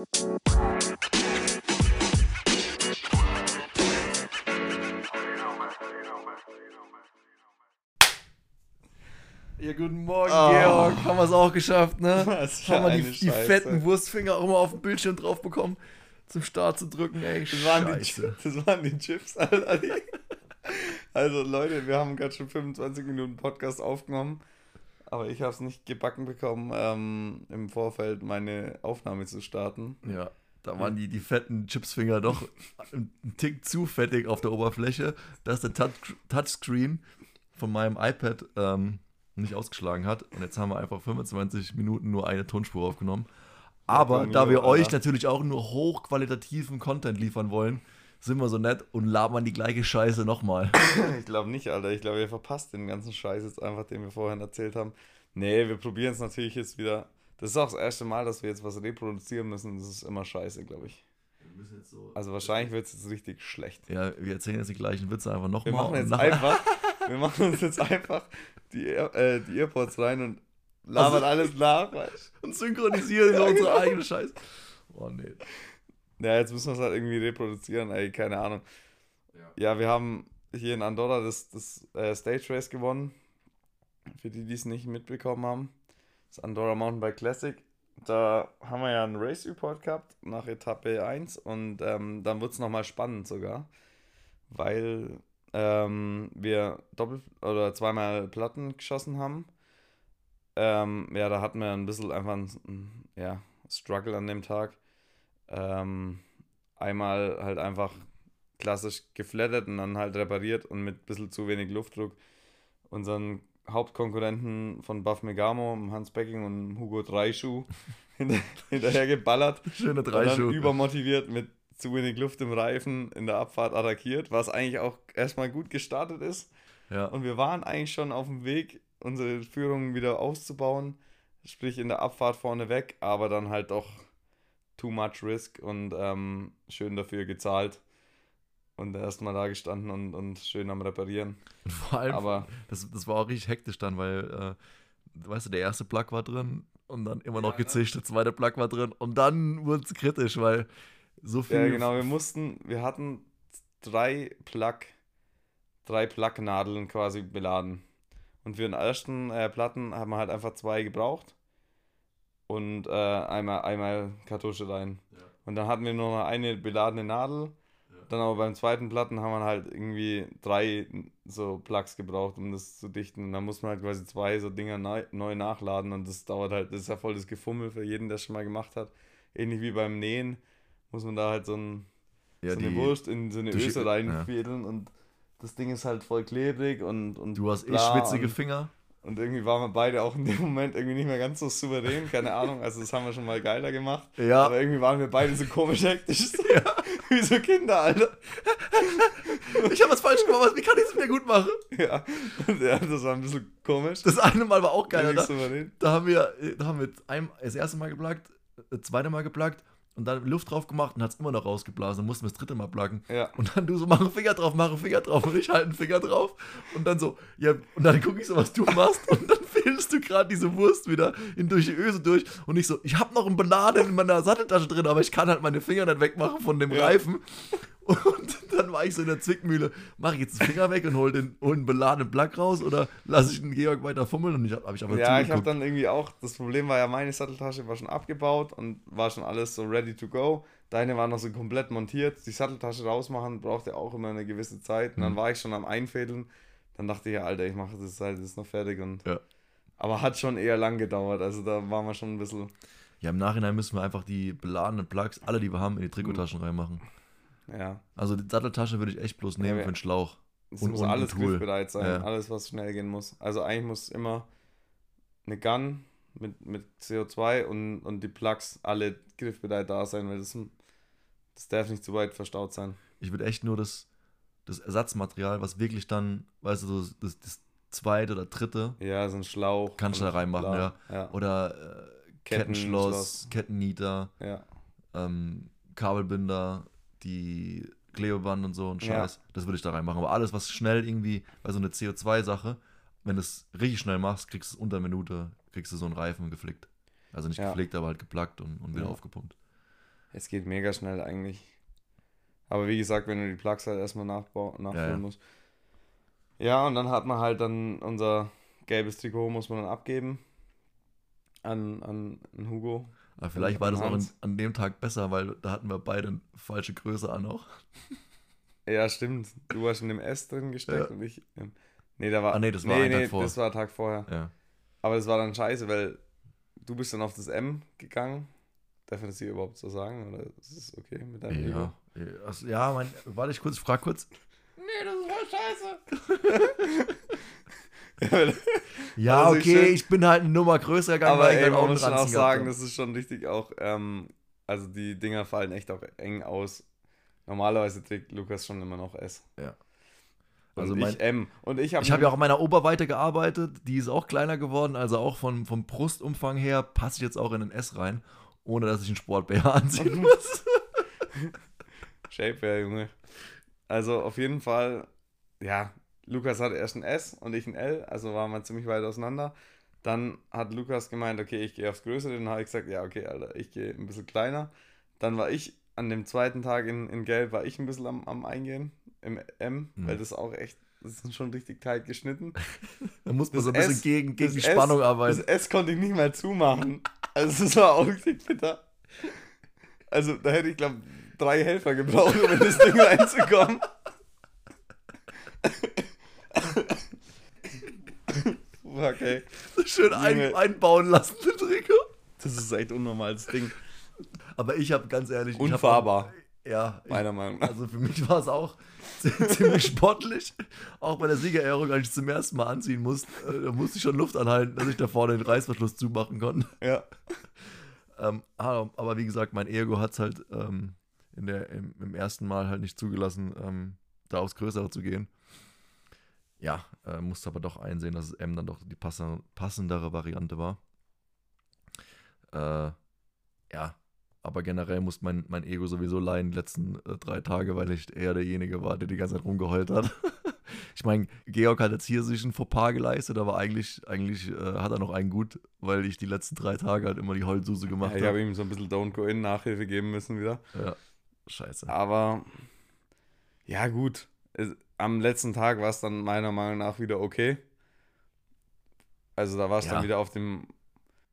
Ja, guten Morgen, Oh. Georg. Haben wir es auch geschafft, ne? Was Haben wir die, die fetten Wurstfinger auch mal auf dem Bildschirm drauf bekommen, zum Start zu drücken, ey. Das waren, die, das waren die Chips, Alter. Also Leute, wir haben gerade schon 25 Minuten Podcast aufgenommen, aber ich habe es nicht gebacken bekommen, ähm, im Vorfeld meine Aufnahme zu starten. Ja, da waren die, die fetten Chipsfinger doch ein Tick zu fettig auf der Oberfläche, dass der Touch, Touchscreen von meinem iPad ähm, nicht ausgeschlagen hat. Und jetzt haben wir einfach 25 Minuten nur eine Tonspur aufgenommen. Aber da wir euch natürlich auch nur hochqualitativen Content liefern wollen, sind wir so nett und labern die gleiche Scheiße nochmal. Ich glaube nicht, Alter. Ich glaube, ihr verpasst den ganzen Scheiß jetzt einfach, den wir vorhin erzählt haben. Nee, wir probieren es natürlich jetzt wieder. Das ist auch das erste Mal, dass wir jetzt was reproduzieren müssen. Das ist immer scheiße, glaube ich. Also wahrscheinlich wird es jetzt richtig schlecht. Ja, wir erzählen jetzt die gleichen Witze einfach Wir nochmal. machen jetzt einfach, wir machen uns jetzt einfach die, Air- äh, die Earpods rein und labern Also- alles nach. weißt und synchronisieren so unsere eigene Scheiße. Oh nee. Ja, jetzt müssen wir es halt irgendwie reproduzieren, ey, keine Ahnung. Ja, wir haben hier in Andorra das, das äh, Stage Race gewonnen. Für die, die es nicht mitbekommen haben. Das Andorra Mountainbike Classic. Da haben wir ja einen Race Report gehabt nach Etappe 1 und ähm, dann wurde es nochmal spannend sogar, weil ähm, wir doppelt oder zweimal Platten geschossen haben. Ähm, ja, da hatten wir ein bisschen einfach ein ja, Struggle an dem Tag. Ähm, einmal halt einfach klassisch geflattert und dann halt repariert und mit ein bisschen zu wenig Luftdruck unseren Hauptkonkurrenten von Buff Megamo, Hans Becking und Hugo Dreischuh hinter, hinterher geballert. Schöne Und dann Dreischuh. übermotiviert mit zu wenig Luft im Reifen in der Abfahrt attackiert, was eigentlich auch erstmal gut gestartet ist. Ja. Und wir waren eigentlich schon auf dem Weg, unsere Führung wieder auszubauen, sprich in der Abfahrt vorne weg, aber dann halt doch too much risk und ähm, schön dafür gezahlt. Und erstmal da gestanden und, und schön am Reparieren. Und vor allem, Aber das, das war auch richtig hektisch dann, weil, äh, weißt du, der erste Plug war drin und dann immer noch gezischt, der zweite Plug war drin und dann wurde es kritisch, weil so viel. Ja, genau, wir mussten, wir hatten drei Plug, drei Plug-Nadeln quasi beladen. Und für den ersten äh, Platten haben wir halt einfach zwei gebraucht. Und äh, einmal, einmal Kartusche rein. Ja. Und dann hatten wir nur noch eine beladene Nadel. Dann aber beim zweiten Platten haben wir halt irgendwie drei so Plugs gebraucht, um das zu dichten. Und dann muss man halt quasi zwei so Dinger neu, neu nachladen. Und das dauert halt, das ist ja voll das Gefummel für jeden, der es schon mal gemacht hat. Ähnlich wie beim Nähen muss man da halt so, ein, Ja, so eine die- Wurst in so eine Öse ja. reinfädeln und das Ding ist halt voll klebrig und, und Du hast eh schwitzige Finger. Und irgendwie waren wir beide auch in dem Moment irgendwie nicht mehr ganz so souverän, keine Ahnung, also das haben wir schon mal geiler gemacht, Ja. aber irgendwie waren wir beide so komisch hektisch, wie so Kinder, Alter, Ich habe was falsch gemacht, wie kann ich es mir gut machen? ja, ja, das war ein bisschen komisch, Das eine Mal war auch geil, nicht Alter. souverän, Da haben wir, da haben wir das erste Mal geplagt, das zweite Mal geplagt und dann Luft drauf gemacht und hat es immer noch rausgeblasen. Dann mussten wir das dritte Mal plagen. ja, Und dann du so, mach einen Finger drauf, mach einen Finger drauf und ich halte einen Finger drauf. Und dann so, ja, und dann gucke ich so, was du machst. Und dann fädelst du gerade diese Wurst wieder in durch die Öse durch. Und ich so, ich habe noch eine Banane in meiner Satteltasche drin, aber ich kann halt meine Finger nicht wegmachen von dem Ja. Reifen. Und dann war ich so in der Zwickmühle, mache ich jetzt den Finger weg und hol den, hol den beladenen Plug raus oder lasse ich den Georg weiter fummeln? Und ich habe hab ich aber ja, ich habe dann irgendwie auch, das Problem war ja, meine Satteltasche war schon abgebaut und war schon alles so ready to go. Deine war noch so komplett montiert. Die Satteltasche rausmachen brauchte auch immer eine gewisse Zeit. Und dann Mhm. war ich schon am Einfädeln. Dann dachte ich, ja, Alter, ich mache das halt, das ist noch fertig. Und Ja. Aber hat schon eher lang gedauert. Also da waren wir schon ein bisschen. Ja, im Nachhinein müssen wir einfach die beladenen Plugs, alle die wir haben, in die Trikottaschen reinmachen. Ja, Also die Satteltasche würde ich echt bloß nehmen Ja, für den Schlauch. es Und- muss und alles griffbereit sein. Ja. Alles, was schnell gehen muss. Also eigentlich muss immer eine Gun mit, mit CO2 und, und die Plugs alle griffbereit da sein, weil das, das darf nicht zu weit verstaut sein. Ich würde echt nur das, das Ersatzmaterial, was wirklich dann, weißt du, das, das zweite oder dritte, Ja, so ein Schlauch. Kannst du da reinmachen, bla. ja. oder äh, Kettenschloss, Kettenschloss. Kettennieter, Ja, ähm, Kabelbinder, die Klebeband und so und Ja. Scheiß. Das würde ich da reinmachen. Aber alles, was schnell irgendwie, bei so einer CO2-Sache, wenn du es richtig schnell machst, kriegst du es unter eine Minute, kriegst du so einen Reifen geflickt. Also nicht Ja. geflickt, aber halt geplackt und, und wieder Ja. aufgepumpt. Es geht mega schnell eigentlich. Aber wie gesagt, wenn du die Plugs halt erstmal nachbau nachfüllen Ja, ja. musst. Ja, und dann hat man halt dann unser gelbes Trikot, muss man dann abgeben an, an, an Hugo. Aber vielleicht war das auch an, an dem Tag besser, weil da hatten wir beide eine falsche Größe an auch. Ja, stimmt. Du warst in dem S drin gesteckt Ja. und ich. Im, nee, da war. Ah, nee, das war nee, ein Tag nee, vor. Das war ein Tag vorher. Ja. Aber das war dann scheiße, weil du bist dann auf das M gegangen. Darf man das hier überhaupt so sagen? Oder ist es okay mit deinem Ego? Ja, also, ja mein, warte ich kurz, ich frag kurz. Nee, das war scheiße. ja, Also ich okay, schön- ich bin halt eine Nummer größer gegangen, aber ich ey, man muss schon auch sagen, hab. das ist schon richtig auch, ähm, also die Dinger fallen echt auch eng aus. Normalerweise trägt Lukas schon immer noch S. Ja. Und Also ich mein- M. Und ich habe Ich habe ja auch an meiner Oberweite gearbeitet, die ist auch kleiner geworden, also auch von, vom Brustumfang her passe ich jetzt auch in ein S rein, ohne dass ich einen Sport-BH anziehen muss. Shapewear, Junge. Also auf jeden Fall, ja, Lukas hatte erst ein S und ich ein L, also waren wir ziemlich weit auseinander. Dann hat Lukas gemeint, okay, ich gehe aufs Größere. Dann habe ich gesagt, ja, okay, Alter, ich gehe ein bisschen kleiner. Dann war ich an dem zweiten Tag in, in Gelb, war ich ein bisschen am, am Eingehen im M, Mhm. weil das auch echt, das ist schon richtig tight geschnitten. Da muss man Das so ein bisschen S- gegen, gegen die Das S- Spannung Das arbeiten. S konnte ich nicht mehr zumachen. Also es war auch richtig bitter. Also da hätte ich, glaube drei Helfer gebraucht, um in das Ding reinzukommen. Fuck, ey. Schön ein, einbauen lassen, das Trikot. Das ist echt unnormales Ding. Aber ich habe ganz ehrlich. ich hab Unfahrbar, Auch, ja, ich, meiner Meinung nach. also für mich war es auch ziemlich sportlich. Auch bei der Siegerehrung, als ich zum ersten Mal anziehen musste, äh, da musste ich schon Luft anhalten, dass ich da vorne den Reißverschluss zumachen konnte. Ja. Ähm, aber, aber wie gesagt, mein Ego hat es halt ähm, in der, im, im ersten Mal halt nicht zugelassen, ähm, da aufs Größere zu gehen. Ja, äh, musste aber doch einsehen, dass es M dann doch die passe, passendere Variante war. Äh, ja, aber generell muss mein, mein Ego sowieso leiden die letzten äh, drei Tage, weil ich eher derjenige war, der die ganze Zeit rumgeheult hat. ich meine, Georg hat jetzt hier sich ein Fauxpas geleistet, aber eigentlich, eigentlich äh, hat er noch einen gut, weil ich die letzten drei Tage halt immer die Heulsuse gemacht ja ich habe. habe ihm so ein bisschen Don't Go In Nachhilfe geben müssen wieder. Ja, scheiße. Aber ja, gut. Es, am letzten Tag war es dann meiner Meinung nach wieder okay. Also da war es Ja. dann wieder auf dem.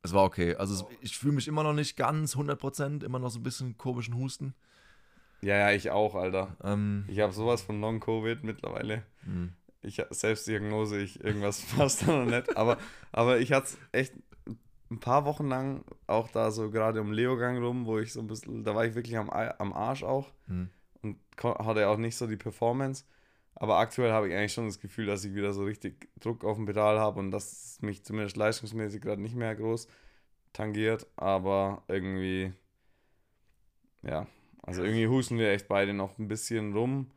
Es war okay. Also es, ich fühle mich immer noch nicht ganz 100%, immer noch so ein bisschen komischen Husten. Ja, ja, ich auch, Alter. Ähm, Ich habe sowas von Long-Covid mittlerweile. hm. Ich Selbstdiagnose, ich irgendwas passt da noch nicht. Aber, aber ich hatte es echt ein paar Wochen lang auch da so gerade um Leogang rum, wo ich so ein bisschen, da war ich wirklich am, am Arsch auch Hm. und hatte auch nicht so die Performance. Aber aktuell habe ich eigentlich schon das Gefühl, dass ich wieder so richtig Druck auf dem Pedal habe und dass mich zumindest leistungsmäßig gerade nicht mehr groß tangiert. Aber irgendwie, ja, also irgendwie husten wir echt beide noch ein bisschen rum.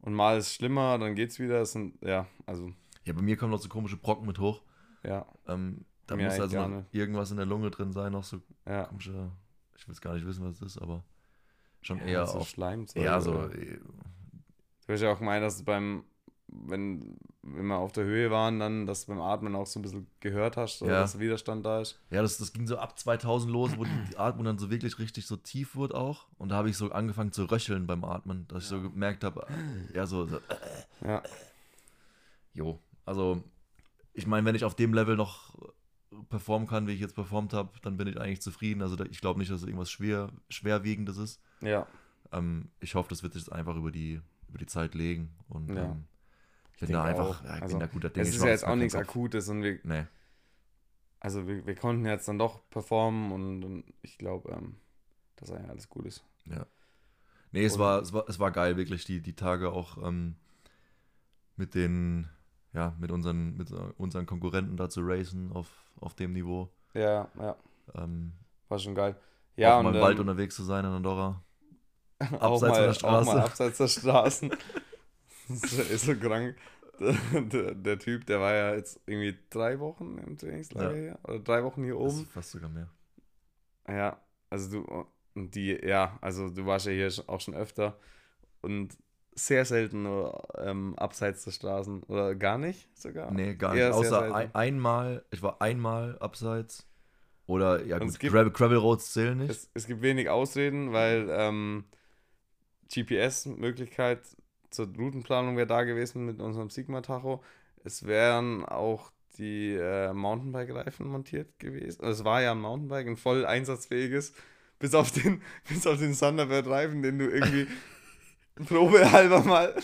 Und mal ist es schlimmer, dann geht's wieder. Es sind, ja, also, Ja, bei mir kommen noch so komische Brocken mit hoch. ja, Ähm, da Mir muss also noch irgendwas in der Lunge drin sein, noch so ja. komische, ich will es gar nicht wissen, was es ist, aber schon ja, eher so auf, Schleimzeug ja, so, oder- hast ja auch gemeint, dass beim, wenn, wenn wir auf der Höhe waren, dann, dass du beim Atmen auch so ein bisschen gehört hast, Ja. dass Widerstand da ist. ja, das, das ging so ab 2000 los, wo die, Atmung dann so wirklich richtig so tief wurde auch und da habe ich so angefangen zu röcheln beim Atmen, dass ich so gemerkt habe, ja, so, so Ja, Jo, also ich meine, wenn ich auf dem Level noch performen kann, wie ich jetzt performt habe, dann bin ich eigentlich zufrieden. Also ich glaube nicht, dass es irgendwas schwer, schwerwiegendes ist. ja, Ähm, ich hoffe, das wird sich jetzt einfach über die, über die Zeit legen. Und Ja. ähm, ich bin da einfach, ja, ich Also, bin da guter Dinge. es ist ja jetzt auch nichts. Akutes und wir, Nee, also wir, wir konnten jetzt dann doch performen und, und ich glaube, ähm, dass eigentlich alles gut ist. nee es, Und- war, es, war, es war geil, wirklich, die, die Tage auch ähm, mit den, ja, mit unseren, mit unseren Konkurrenten da zu racen auf, auf dem Niveau. Ja, ja, Ähm, war schon geil. Ja, auch und mal im Wald unterwegs zu sein in Andorra. auch abseits von mal, der Auch Straße. mal abseits der Straßen. das ist so krank. Der, der, Typ, der war ja jetzt irgendwie drei Wochen im Trainingslager Ja. hier. Oder drei Wochen hier Das oben. ist fast sogar mehr. Ja, also du, und die, ja, also du warst ja hier auch schon öfter und sehr selten nur ähm, abseits der Straßen oder gar nicht sogar. Nee, gar nicht. Eher Außer ein, einmal, ich war einmal abseits Oder ja, gut, gibt- Gravel Roads zählen nicht. Es, es gibt wenig Ausreden, weil ähm, GPS-Möglichkeit zur Routenplanung wäre da gewesen mit unserem Sigma-Tacho. Es wären auch die äh, Mountainbike-Reifen montiert gewesen. Also es war ja ein Mountainbike, ein voll einsatzfähiges, bis auf den, bis auf den Thunderbird-Reifen, den du irgendwie probehalber mal.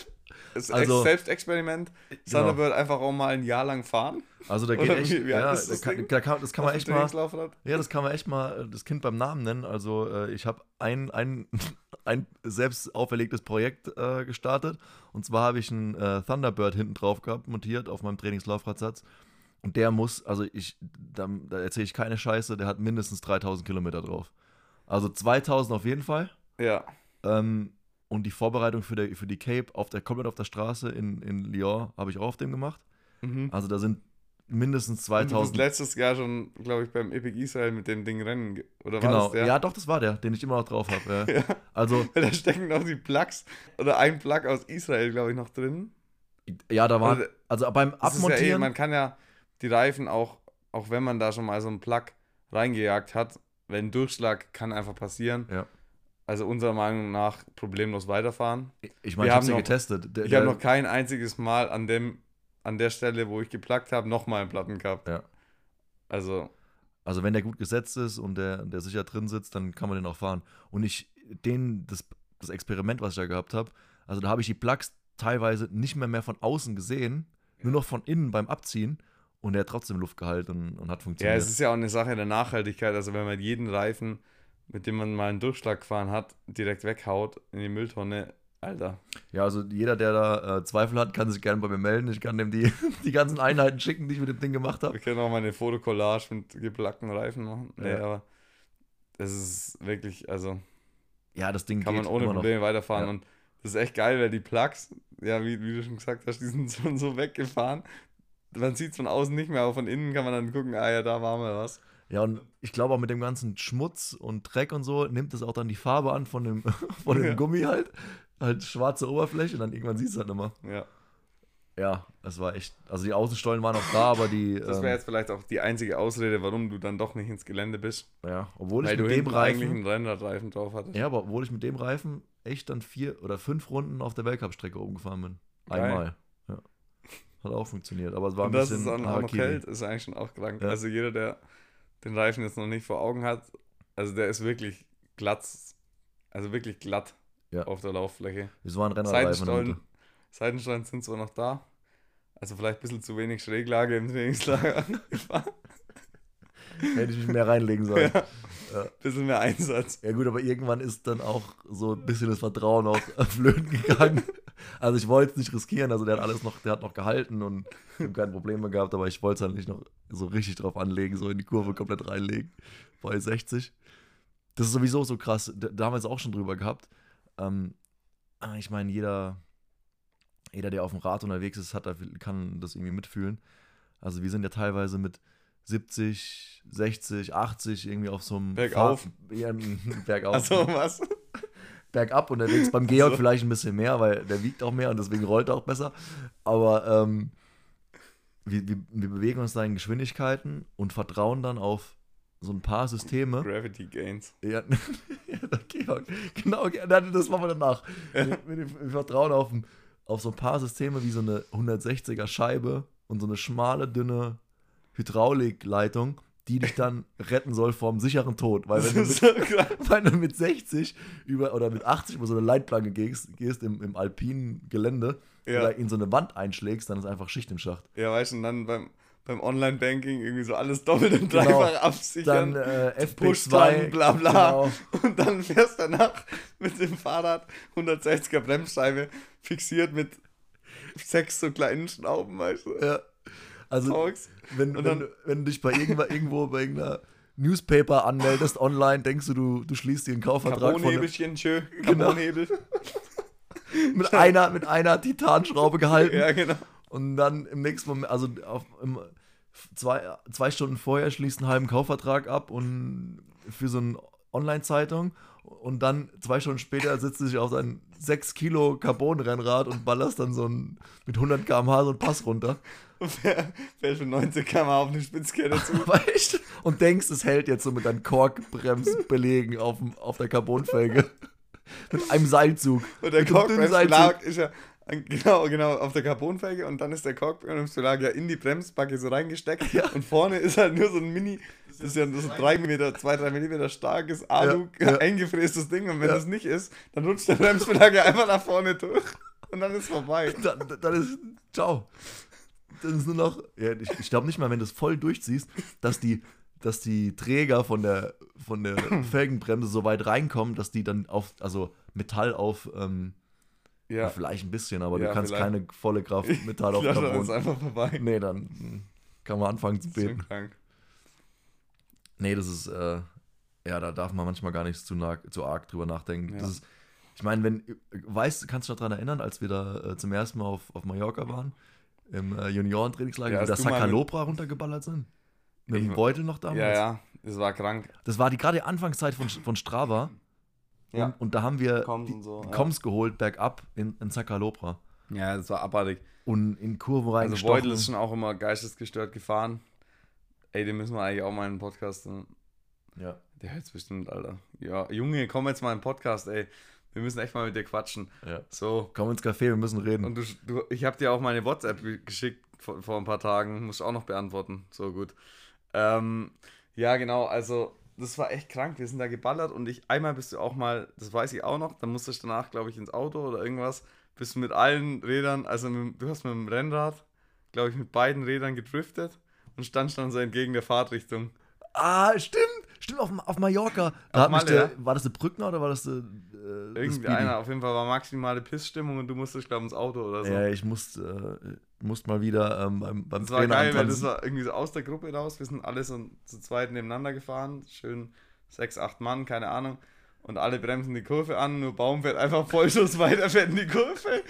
Das Also- Selbstexperiment. Genau. Thunderbird einfach auch mal ein Jahr lang fahren. Also da geht Oder echt, wie- wie ja, ist da das kann, da kann, das kann man echt mal, Trainingslaufrad. ja, das kann man echt mal das Kind beim Namen nennen. Also äh, ich habe ein, ein, ein selbst auferlegtes Projekt äh, gestartet. Und zwar habe ich einen äh, Thunderbird hinten drauf gehabt, montiert auf meinem Trainingslaufradsatz. Und der muss, also ich, da, da erzähle ich keine Scheiße, der hat mindestens 3000 Kilometer drauf. Also 2000 auf jeden Fall. Ja. Ähm, und die Vorbereitung für, der, für die Cape auf der, komplett auf der Straße in, in Lyon habe ich auch auf dem gemacht. Mhm. Also da sind mindestens Und du bist 2000. letztes Jahr schon, glaube ich, beim Epic Israel mit dem Ding rennen. Oder war Genau, das der? ja, doch, das war der, den ich immer noch drauf habe. Ja. Ja. Also, Da stecken noch die Plugs oder ein Plug aus Israel, glaube ich, noch drin. ja, da war, Also, also beim ist ja eh, Abmontieren, man kann ja die Reifen auch, auch wenn man da schon mal so einen Plug reingejagt hat, wenn Durchschlag kann einfach passieren. Ja. Also unserer Meinung nach problemlos weiterfahren. ich meine, wir ich habe haben sie noch- getestet. Der, Ich habe noch kein einziges Mal an dem, an der Stelle, wo ich gepluggt habe, nochmal einen Platten gehabt. Ja. Also, Also wenn der gut gesetzt ist und der, der sicher drin sitzt, dann kann man den auch fahren. Und ich, den, das, das Experiment, was ich da gehabt habe, also da habe ich die Plugs teilweise nicht mehr mehr von außen gesehen, nur noch von innen beim Abziehen und der hat trotzdem Luft gehalten und, und hat Ja, funktioniert. es ist ja auch eine Sache der Nachhaltigkeit. Also wenn man jeden Reifen, mit dem man mal einen Durchschlag gefahren hat, direkt weghaut in die Mülltonne, Alter. Ja, also jeder, der da äh, Zweifel hat, kann sich gerne bei mir melden. Ich kann dem die, die ganzen Einheiten schicken, die ich mit dem Ding gemacht habe. Wir können auch mal eine Fotokollage mit geplackten Reifen machen. Nee, Ja. aber das ist wirklich, also Ja, das Ding kann man ohne immer noch. Probleme weiterfahren. Ja. Und das ist echt geil, weil die Plugs, ja, wie, wie du schon gesagt hast, die sind schon so weggefahren. Man sieht es von außen nicht mehr, aber von innen kann man dann gucken, ah ja, da war mal was. Ja, und ich glaube auch mit dem ganzen Schmutz und Dreck und so nimmt es auch dann die Farbe an von dem, von dem Ja. Gummi halt. Halt schwarze Oberfläche und dann irgendwann siehst du halt immer. Ja. Ja, es war echt. Also die Außenstollen waren auch da, aber die. Das ähm, wäre jetzt vielleicht auch die einzige Ausrede, warum du dann doch nicht ins Gelände bist. ja, obwohl ich mit dem hinten eigentlich Reifen. einen Rennradreifen drauf hattest. Ja, aber obwohl ich mit dem Reifen echt dann vier oder fünf Runden auf der Weltcup-Strecke oben gefahren bin. Einmal. Ja. Hat auch funktioniert, aber es war Und ein dass bisschen es dann auch noch hält, ist eigentlich schon auch krank. Ja. Also jeder, der den Reifen jetzt noch nicht vor Augen hat, also der ist wirklich glatt, also wirklich glatt Ja. auf der Lauffläche. Es war ein Rennradreifen. Seitenstollen, sind zwar noch da, also vielleicht ein bisschen zu wenig Schräglage im Trainingslager gefahren. Hätte ich mich mehr reinlegen sollen. ja. Ja. Bisschen mehr Einsatz. Ja gut, aber irgendwann ist dann auch so ein bisschen das Vertrauen auch flöten gegangen. Also ich wollte es nicht riskieren, also der hat alles noch, der hat noch gehalten und ich habe keine Probleme gehabt, aber ich wollte es halt nicht noch so richtig drauf anlegen, so in die Kurve komplett reinlegen bei 60. Das ist sowieso so krass, da, da haben wir es auch schon drüber gehabt. Ähm, aber ich meine, jeder, jeder, der auf dem Rad unterwegs ist, hat, kann das irgendwie mitfühlen. Also wir sind ja teilweise mit 70, 60, 80 irgendwie auf so einem Bergauf. Fahr- ja, bergauf. Also was? bergab unterwegs. Beim Georg So. vielleicht ein bisschen mehr, weil der wiegt auch mehr und deswegen rollt er auch besser. Aber ähm, wir, wir, wir bewegen uns da in Geschwindigkeiten und vertrauen dann auf so ein paar Systeme. Gravity Gains. Ja, ja der Georg, genau, das machen wir danach. Wir, wir, wir vertrauen auf, auf so ein paar Systeme wie so eine 160er Scheibe und so eine schmale, dünne Hydraulikleitung, die dich dann retten soll vom sicheren Tod. Weil wenn du mit, wenn du mit 60 über, oder mit 80 über so eine Leitplanke gehst, gehst im, im alpinen Gelände Ja. oder in so eine Wand einschlägst, dann ist einfach Schicht im Schacht. Ja, weißt du, und dann beim, beim Online-Banking irgendwie so alles doppelt und Genau. dreifach absichern. Dann äh, Push-Button, FP2, bla bla. Genau. Und dann fährst du danach mit dem Fahrrad 160er Bremsscheibe fixiert mit sechs so kleinen Schnauben, weißt du? Ja. Also, Talks. wenn, Und wenn, wenn du dich bei irgendwo, irgendwo bei irgendeiner Newspaper anmeldest online, denkst du, du, du schließt dir einen Kaufvertrag von einem, Carbonhebelchen, schön. Genau. Carbonhebel. mit, einer, mit einer Titanschraube gehalten. Ja, genau. Und dann im nächsten Moment, also auf, im, zwei, zwei Stunden vorher schließt einen halben Kaufvertrag ab und für so eine Online-Zeitung und dann zwei Stunden später sitzt du dich auf sein 6 Kilo Carbon-Rennrad und ballerst dann so ein, mit 100 km/h so einen Pass runter. Und fährst für 90 km auf eine Spitzkette zu. Weißt Und denkst, es hält jetzt so mit deinen Korkbremsbelegen auf, auf der Carbonfelge. mit einem Seilzug. Und der mit Korkbremsbelag ist ja genau, genau auf der Carbonfelge und dann ist der Korkbremsbelag ja in die Bremsbacke so reingesteckt Ja. und vorne ist halt nur so ein Mini, das ist ja so 3 mm, 2, 3 mm starkes Alu Ja, ja. eingefrästes Ding und wenn Ja. das nicht ist, dann rutscht der Bremsbelag einfach nach vorne durch und dann ist vorbei. Dann, dann ist. Ciao. Dann ist nur noch. Ja, ich ich glaube nicht mal, wenn du es voll durchziehst, dass die, dass die Träger von der, von der Felgenbremse so weit reinkommen, dass die dann auf. Also Metall auf. Ähm, ja. Vielleicht ein bisschen, aber Ja, du kannst vielleicht. keine volle Kraft Metall auf dann ist einfach vorbei. Nee, dann hm, kann man anfangen zu Das ist beten. krank. Nee, das ist, äh, ja, da darf man manchmal gar nicht zu, zu arg drüber nachdenken. Ja. Das ist, ich meine, wenn, weißt kannst du dich daran erinnern, als wir da äh, zum ersten Mal auf, auf Mallorca waren, im äh, Juniorentrainingslager, Ja, wie da du Sacalobra runtergeballert sind? Mit Ich dem Beutel noch damals? Ja, ja, das war krank. Das war die gerade Anfangszeit von, von Strava. Ja. Und, und da haben wir Koms die, so, die ja. Koms geholt, bergab in, in Sacalobra. Ja, das war abartig. Und in Kurven Also reingestochen. Beutel ist schon auch immer geistesgestört gefahren. Ey, den müssen wir eigentlich auch mal in den Podcast. ja. Der hört's bestimmt, Alter. Ja, Junge, komm jetzt mal in den Podcast, ey. Wir müssen echt mal mit dir quatschen. ja. So. Komm ins Café, wir müssen reden. Und du, du ich habe dir auch meine WhatsApp ge- geschickt vor, vor ein paar Tagen. Muss ich auch noch beantworten. So gut. Ähm, ja, genau. Also, das war echt krank. Wir sind da geballert und ich, einmal bist du auch mal, das weiß ich auch noch, dann musstest du danach, glaube ich, ins Auto oder irgendwas. Bist du mit allen Rädern, also mit, du hast mit dem Rennrad, glaube ich, mit beiden Rädern gedriftet und standst dann so entgegen der Fahrtrichtung. Ah, stimmt. Stimmt, auf, auf Mallorca. Da Auf Malle, der, ja? War das der Brückner oder war das der. Äh, Irgendwie einer, auf jeden Fall war maximale Pissstimmung und du musstest, glaube ich, ins Auto oder so. Ja, ich musste äh, musste mal wieder ähm, beim, beim Das war Trainer geil, weil das war irgendwie so aus der Gruppe raus. Wir sind alle so zu zweit nebeneinander gefahren. Schön sechs, acht Mann, keine Ahnung. Und alle bremsen die Kurve an. Nur Baum fährt einfach Vollschuss weiter, fährt in die Kurve.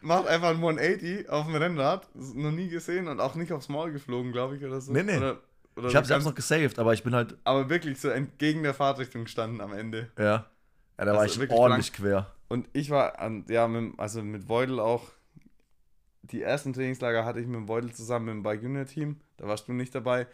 Macht einfach ein 180 auf dem Rennrad. Das ist noch nie gesehen und auch nicht aufs Maul geflogen, glaube ich, oder so. Nee, nee. Oder, oder Ich habe selbst noch gesaved, aber ich bin halt. Aber wirklich so entgegen der Fahrtrichtung gestanden am Ende. Ja. Ja, da war Also ich wirklich ordentlich quer. Und ich war, an, ja, mit, also mit Voidel auch, die ersten Trainingslager hatte ich mit Voidel zusammen im Bike Junior Team, da warst du nicht dabei.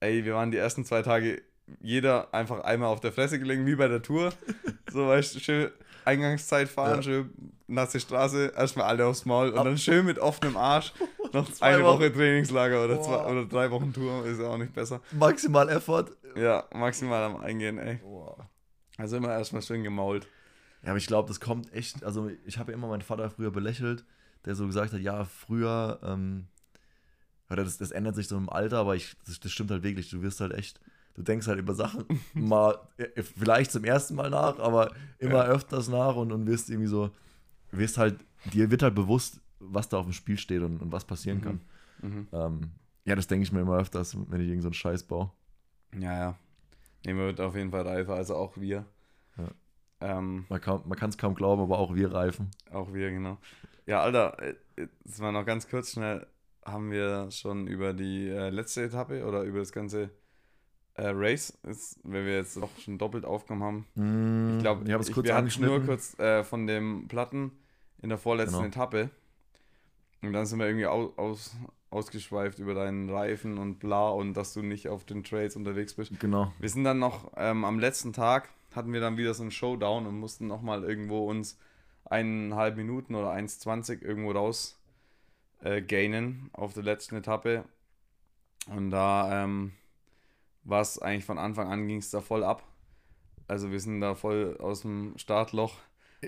Ey, wir waren die ersten zwei Tage jeder einfach einmal auf der Fresse gelegen, wie bei der Tour. So, weißt du, schön Eingangszeit fahren, Ja. schön nasse Straße, erstmal alle aufs Maul und dann schön mit offenem Arsch noch Zwei eine Wochen. Woche Trainingslager oder, zwei, Boah. oder drei Wochen Tour, ist auch nicht besser. Maximal Effort. Ja, maximal am Eingehen, ey. Also immer erstmal schön gemault. Ja, aber ich glaube, das kommt echt. Also, ich habe ja immer meinen Vater früher belächelt, der so gesagt hat: Ja, früher. Ähm, oder das, das ändert sich so im Alter, aber ich, das, das stimmt halt wirklich. Du wirst halt echt. Du denkst halt über Sachen mal, vielleicht zum ersten Mal nach, aber immer Ja. öfters nach und, und wirst irgendwie so, wirst halt, dir wird halt bewusst, was da auf dem Spiel steht und, und was passieren Mhm. kann. Mhm. Ähm, ja, das denke ich mir immer öfters, wenn ich irgendeinen so einen Scheiß baue. Ja, ja. Nee, man wird auf jeden Fall reifer, also auch wir. Ja. Ähm, Man kann es kaum glauben, aber auch wir reifen. auch wir, genau. Ja, Alter, äh, jetzt mal noch ganz kurz schnell. Haben wir schon über die äh, letzte Etappe oder über das ganze äh, Race, ist, wenn wir jetzt doch schon doppelt aufgenommen haben? Ich glaube, ich kurz wir hatten nur kurz äh, von dem Platten in der vorletzten Genau. Etappe. Und dann sind wir irgendwie au aus, ausgeschweift über deinen Reifen und bla und dass du nicht auf den Trails unterwegs bist. Genau. Wir sind dann noch ähm, am letzten Tag, hatten wir dann wieder so einen Showdown und mussten nochmal irgendwo uns eineinhalb Minuten oder 1,20 irgendwo raus äh, gainen auf der letzten Etappe. Und da ähm, war es eigentlich von Anfang an ging es da voll ab. Also wir sind da voll aus dem Startloch.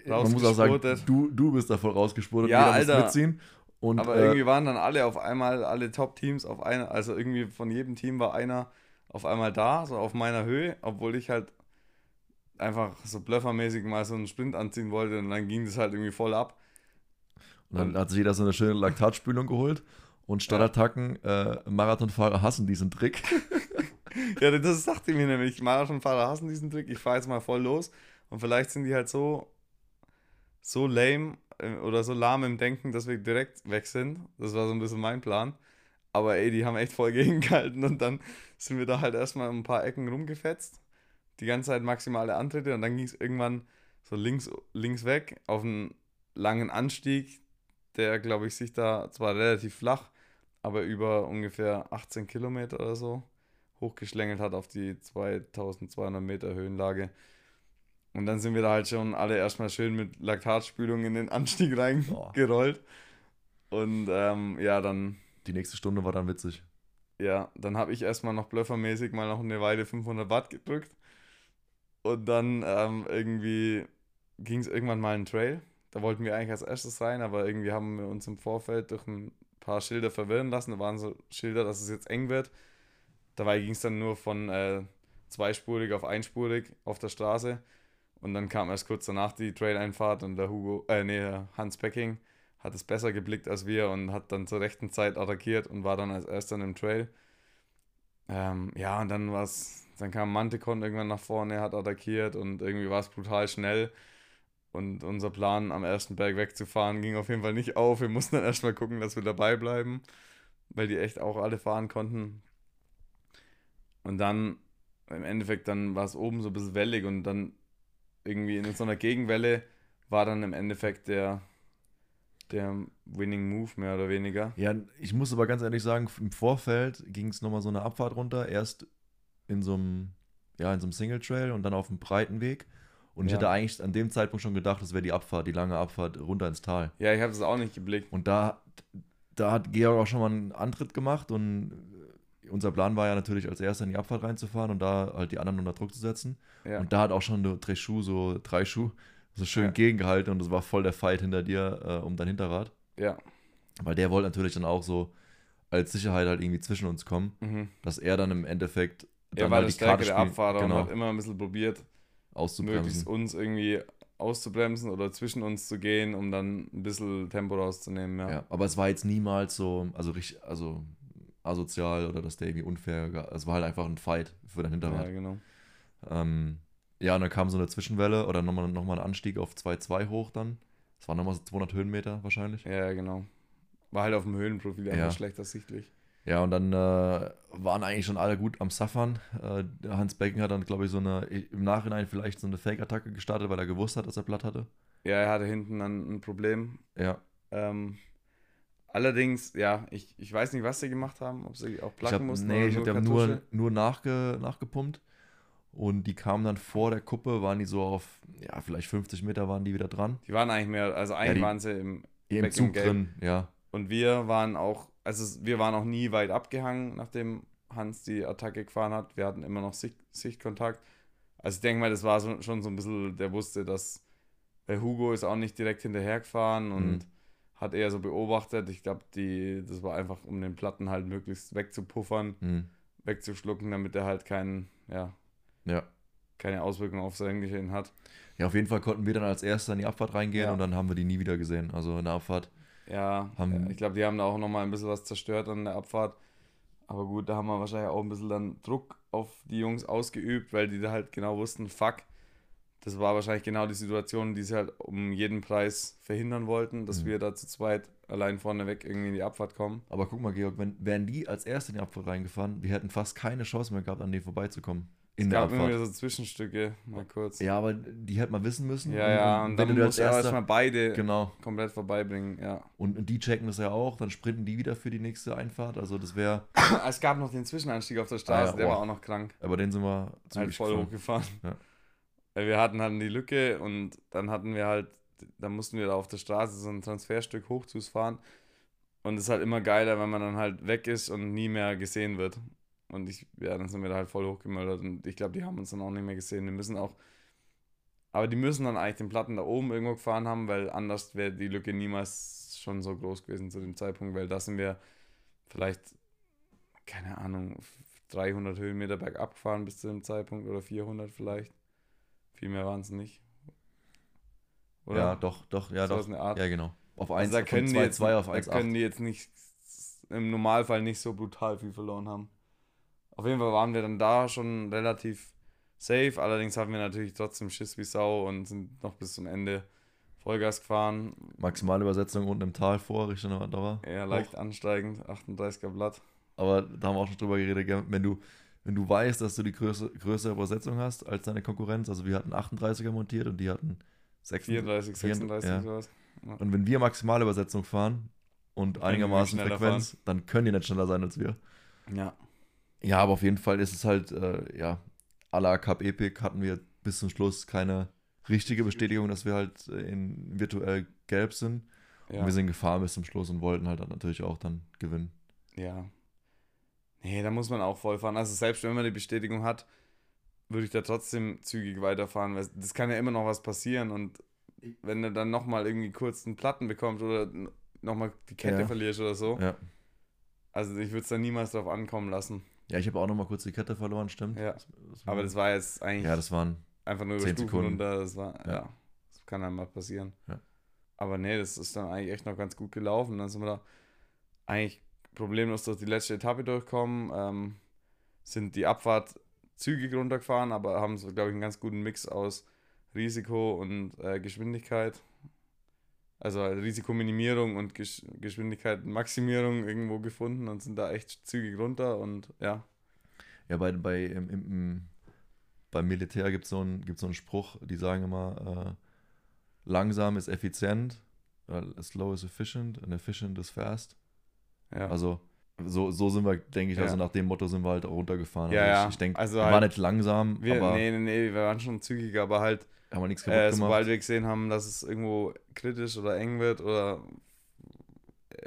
Man muss auch sagen, du, du bist davon rausgespurtet, Ja, Alter. mitziehen. Und, Aber äh, irgendwie waren dann alle auf einmal, alle Top-Teams auf einer, also irgendwie von jedem Team war einer auf einmal da, so auf meiner Höhe, obwohl ich halt einfach so blöffermäßig mal so einen Sprint anziehen wollte und dann ging das halt irgendwie voll ab. Und dann hat sich jeder so eine schöne Laktatspülung geholt. Und Stadtattacken, äh, Marathonfahrer hassen diesen Trick. Ja, das sagte mir nämlich, Marathonfahrer hassen diesen Trick, ich fahre jetzt mal voll los und vielleicht sind die halt so, so lame oder so lahm im Denken, dass wir direkt weg sind. Das war so ein bisschen mein Plan. Aber ey, die haben echt voll gegengehalten und dann sind wir da halt erstmal ein paar Ecken rumgefetzt. die ganze Zeit maximale Antritte und dann ging es irgendwann so links, links weg auf einen langen Anstieg, der, glaube ich, sich da zwar relativ flach, aber über ungefähr 18 Kilometer oder so hochgeschlängelt hat auf die 2200 Meter Höhenlage. Und dann sind wir da halt schon alle erstmal schön mit Laktatspülung in den Anstieg reingerollt. Und ähm, ja, dann. Die nächste Stunde war dann witzig. Ja, dann habe ich erstmal noch blöffermäßig mal noch eine Weile 500 Watt gedrückt. Und dann ähm, irgendwie ging es irgendwann mal einen Trail. Da wollten wir eigentlich als erstes rein, aber irgendwie haben wir uns im Vorfeld durch ein paar Schilder verwirren lassen. Da waren so Schilder, dass es jetzt eng wird. Dabei ging es dann nur von äh, zweispurig auf einspurig auf der Straße. Und dann kam erst kurz danach die Trail-Einfahrt und der Hugo, äh, nee, Hans Pecking hat es besser geblickt als wir und hat dann zur rechten Zeit attackiert und war dann als erster im Trail. Ähm, ja, und dann war dann kam Manticon irgendwann nach vorne, hat attackiert und irgendwie war es brutal schnell. Und unser Plan, am ersten Berg wegzufahren, ging auf jeden Fall nicht auf. Wir mussten dann erstmal gucken, dass wir dabei bleiben, weil die echt auch alle fahren konnten. Und dann, im Endeffekt, dann war es oben so ein bisschen wellig und dann irgendwie in so einer Gegenwelle war dann im Endeffekt der, der Winning Move mehr oder weniger. Ja, ich muss aber ganz ehrlich sagen, im Vorfeld ging es nochmal so eine Abfahrt runter, erst in so einem, ja, in so einem Single Trail und dann auf einem breiten Weg. Und ich ja. hatte eigentlich an dem Zeitpunkt schon gedacht, das wäre die Abfahrt, die lange Abfahrt runter ins Tal. Ja, ich habe es auch nicht geblickt. Und da, da hat Georg auch schon mal einen Antritt gemacht und unser Plan war ja natürlich als erster in die Abfahrt reinzufahren und da halt die anderen unter Druck zu setzen. Ja. Und da hat auch schon der Treschuh, so drei Schuh, so schön ja. gegengehalten und das war voll der Fight hinter dir äh, um dein Hinterrad. Ja. Weil der wollte natürlich dann auch so als Sicherheit halt irgendwie zwischen uns kommen, mhm. dass er dann im Endeffekt dann er war halt die Karte der Abfahrer genau, und hat immer ein bisschen probiert, möglichst uns irgendwie auszubremsen oder zwischen uns zu gehen, um dann ein bisschen Tempo rauszunehmen. Ja. ja aber es war jetzt niemals so, also richtig, also asozial oder dass der irgendwie unfair. Es war halt einfach ein Fight für dein Hinterrad. Ja, genau. Ähm, ja, und dann kam so eine Zwischenwelle oder nochmal noch mal ein Anstieg auf 2,2 hoch dann. Das waren nochmal so 200 Höhenmeter wahrscheinlich. Ja, genau. War halt auf dem Höhenprofil einfach ja. schlecht ersichtlich. Ja, und dann äh, waren eigentlich schon alle gut am Suffern. Äh, Hans Becken hat dann, glaube ich, so eine, im Nachhinein vielleicht so eine Fake-Attacke gestartet, weil er gewusst hat, dass er platt hatte. Ja, er hatte hinten dann ein Problem. Ja. Ähm, Allerdings, ja, ich, ich weiß nicht, was sie gemacht haben, ob sie auch placken mussten. Nee, ich habe nur, nur nachge, nachgepumpt. Und die kamen dann vor der Kuppe, waren die so auf, ja, vielleicht 50 Meter waren die wieder dran. Die waren eigentlich mehr, also eigentlich ja, die, waren sie im, im Zug drin, ja. Und wir waren auch, also wir waren auch nie weit abgehangen, nachdem Hans die Attacke gefahren hat. Wir hatten immer noch Sicht, Sichtkontakt. Also ich denke mal, das war so, schon so ein bisschen, der wusste, dass weil Hugo ist auch nicht direkt hinterhergefahren und mhm hat er so beobachtet. Ich glaube, die, das war einfach, um den Platten halt möglichst wegzupuffern, mhm. wegzuschlucken, damit er halt keinen, ja, ja. keine Auswirkungen auf sein Geschehen hat. Ja, auf jeden Fall konnten wir dann als Erster in die Abfahrt reingehen ja. und dann haben wir die nie wieder gesehen. Also in der Abfahrt. Ja, haben, ich glaube, die haben da auch nochmal ein bisschen was zerstört an der Abfahrt. Aber gut, da haben wir wahrscheinlich auch ein bisschen dann Druck auf die Jungs ausgeübt, weil die da halt genau wussten, fuck, das war wahrscheinlich genau die Situation, die sie halt um jeden Preis verhindern wollten, dass mhm. wir da zu zweit allein vorneweg irgendwie in die Abfahrt kommen. Aber guck mal, Georg, wenn, wären die als Erste in die Abfahrt reingefahren, wir hätten fast keine Chance mehr gehabt, an denen vorbeizukommen. In es gab immer so Zwischenstücke, mal kurz. Ja, aber die hätte man wissen müssen. Ja, ja, und, und dann muss er erstmal beide genau. komplett vorbeibringen, ja. Und, und, die checken das ja auch, dann sprinten die wieder für die nächste Einfahrt, also das wäre... es gab noch den Zwischenanstieg auf der Straße, ah, der oh. war auch noch krank. Aber den sind wir halt voll gefahren. hochgefahren. Ja. Weil wir hatten halt die Lücke und dann hatten wir halt, dann mussten wir da auf der Straße so ein Transferstück hochzus fahren. Und es ist halt immer geiler, wenn man dann halt weg ist und nie mehr gesehen wird. Und ich, ja, dann sind wir da halt voll hochgemeldet und ich glaube, die haben uns dann auch nicht mehr gesehen. Die müssen auch, aber die müssen dann eigentlich den Platten da oben irgendwo gefahren haben, weil anders wäre die Lücke niemals schon so groß gewesen zu dem Zeitpunkt, weil da sind wir vielleicht, keine Ahnung, 300 Höhenmeter bergab gefahren bis zu dem Zeitpunkt oder 400 vielleicht. Viel mehr waren es nicht. Oder? Ja, doch, doch, ja, so doch. Ja, genau. Auf 1, also da können 2, 2 auf 1, Da können die jetzt nicht im Normalfall nicht so brutal viel verloren haben. Auf jeden Fall waren wir dann da schon relativ safe. Allerdings hatten wir natürlich trotzdem Schiss wie Sau und sind noch bis zum Ende Vollgas gefahren. Maximale Übersetzung unten im Tal vor, Richtung Dauer. Ja, leicht Hoch. ansteigend, 38er Blatt. Aber da haben wir auch schon drüber geredet, wenn du wenn du weißt, dass du die größere, größere Übersetzung hast als deine Konkurrenz, also wir hatten 38er montiert und die hatten 34, 36 ja. sowas. Und wenn wir maximale Übersetzung fahren und einigermaßen Frequenz, dann können die nicht schneller sein als wir. Ja. Ja, aber auf jeden Fall ist es halt, äh, ja, à la Cup Epic hatten wir bis zum Schluss keine richtige Bestätigung, dass wir halt äh, in virtuell gelb sind. Ja. Und wir sind gefahren bis zum Schluss und wollten halt dann natürlich auch dann gewinnen. Ja. Nee, da muss man auch voll fahren. Also selbst wenn man die Bestätigung hat, würde ich da trotzdem zügig weiterfahren, weil das kann ja immer noch was passieren und wenn du dann nochmal irgendwie kurz einen Platten bekommst oder nochmal die Kette Ja. verlierst oder so, Ja, also ich würde es da niemals drauf ankommen lassen. ja ich habe auch noch mal kurz die Kette verloren, stimmt. Ja. Das, das Aber das war jetzt eigentlich ja, das waren, einfach nur über 10 Stufen Sekunden. runter, das war, ja. Ja. das kann einmal passieren. Ja. Aber nee, das ist dann eigentlich echt noch ganz gut gelaufen. Dann sind wir da eigentlich problemlos durch die letzte Etappe durchgekommen, ähm, sind die Abfahrt zügig runtergefahren, aber haben so, glaube ich, einen ganz guten Mix aus Risiko und äh, Geschwindigkeit. Also halt Risikominimierung und Gesch Geschwindigkeitenmaximierung irgendwo gefunden und sind da echt zügig runter und ja. ja, bei, bei, im, im, im, beim Militär gibt es so, einen- gibt's so einen Spruch, die sagen immer, äh, langsam ist effizient, äh, slow is efficient and efficient is fast. Ja. Also so, so sind wir, denke ich, also Ja. nach dem Motto sind wir halt auch runtergefahren. Ja, also ich, ich denke, Also wir halt- waren nicht langsam, wir, aber nee, nee, nee, wir waren schon zügig, aber halt haben wir nichts kaputt Äh, gemacht. sobald wir gesehen haben, dass es irgendwo kritisch oder eng wird oder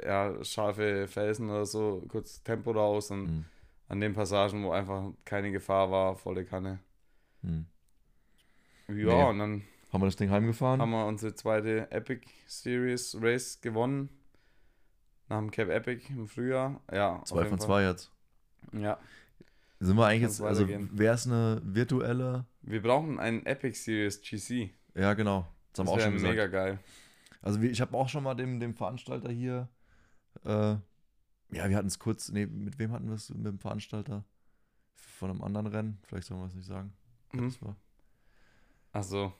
ja, scharfe Felsen oder so, kurz Tempo raus und Hm, an den Passagen, wo einfach keine Gefahr war, volle Kanne. hm. Ja, Nee. und dann Haben wir das Ding heimgefahren? haben wir unsere zweite Epic Series Race gewonnen. Nach dem Cap Epic im Frühjahr. Ja, zwei von Fall. zwei jetzt. Ja, Sind wir eigentlich jetzt, also wäre es eine virtuelle, wir brauchen einen Epic Series GC. ja genau, das haben Das wir auch wäre schon gesagt. mega geil. Also ich habe auch schon mal dem, dem Veranstalter hier, äh, ja, wir hatten es kurz, nee, mit wem hatten wir es mit dem Veranstalter? Von einem anderen Rennen, vielleicht sollen wir es nicht sagen. Mhm. Das war Achso.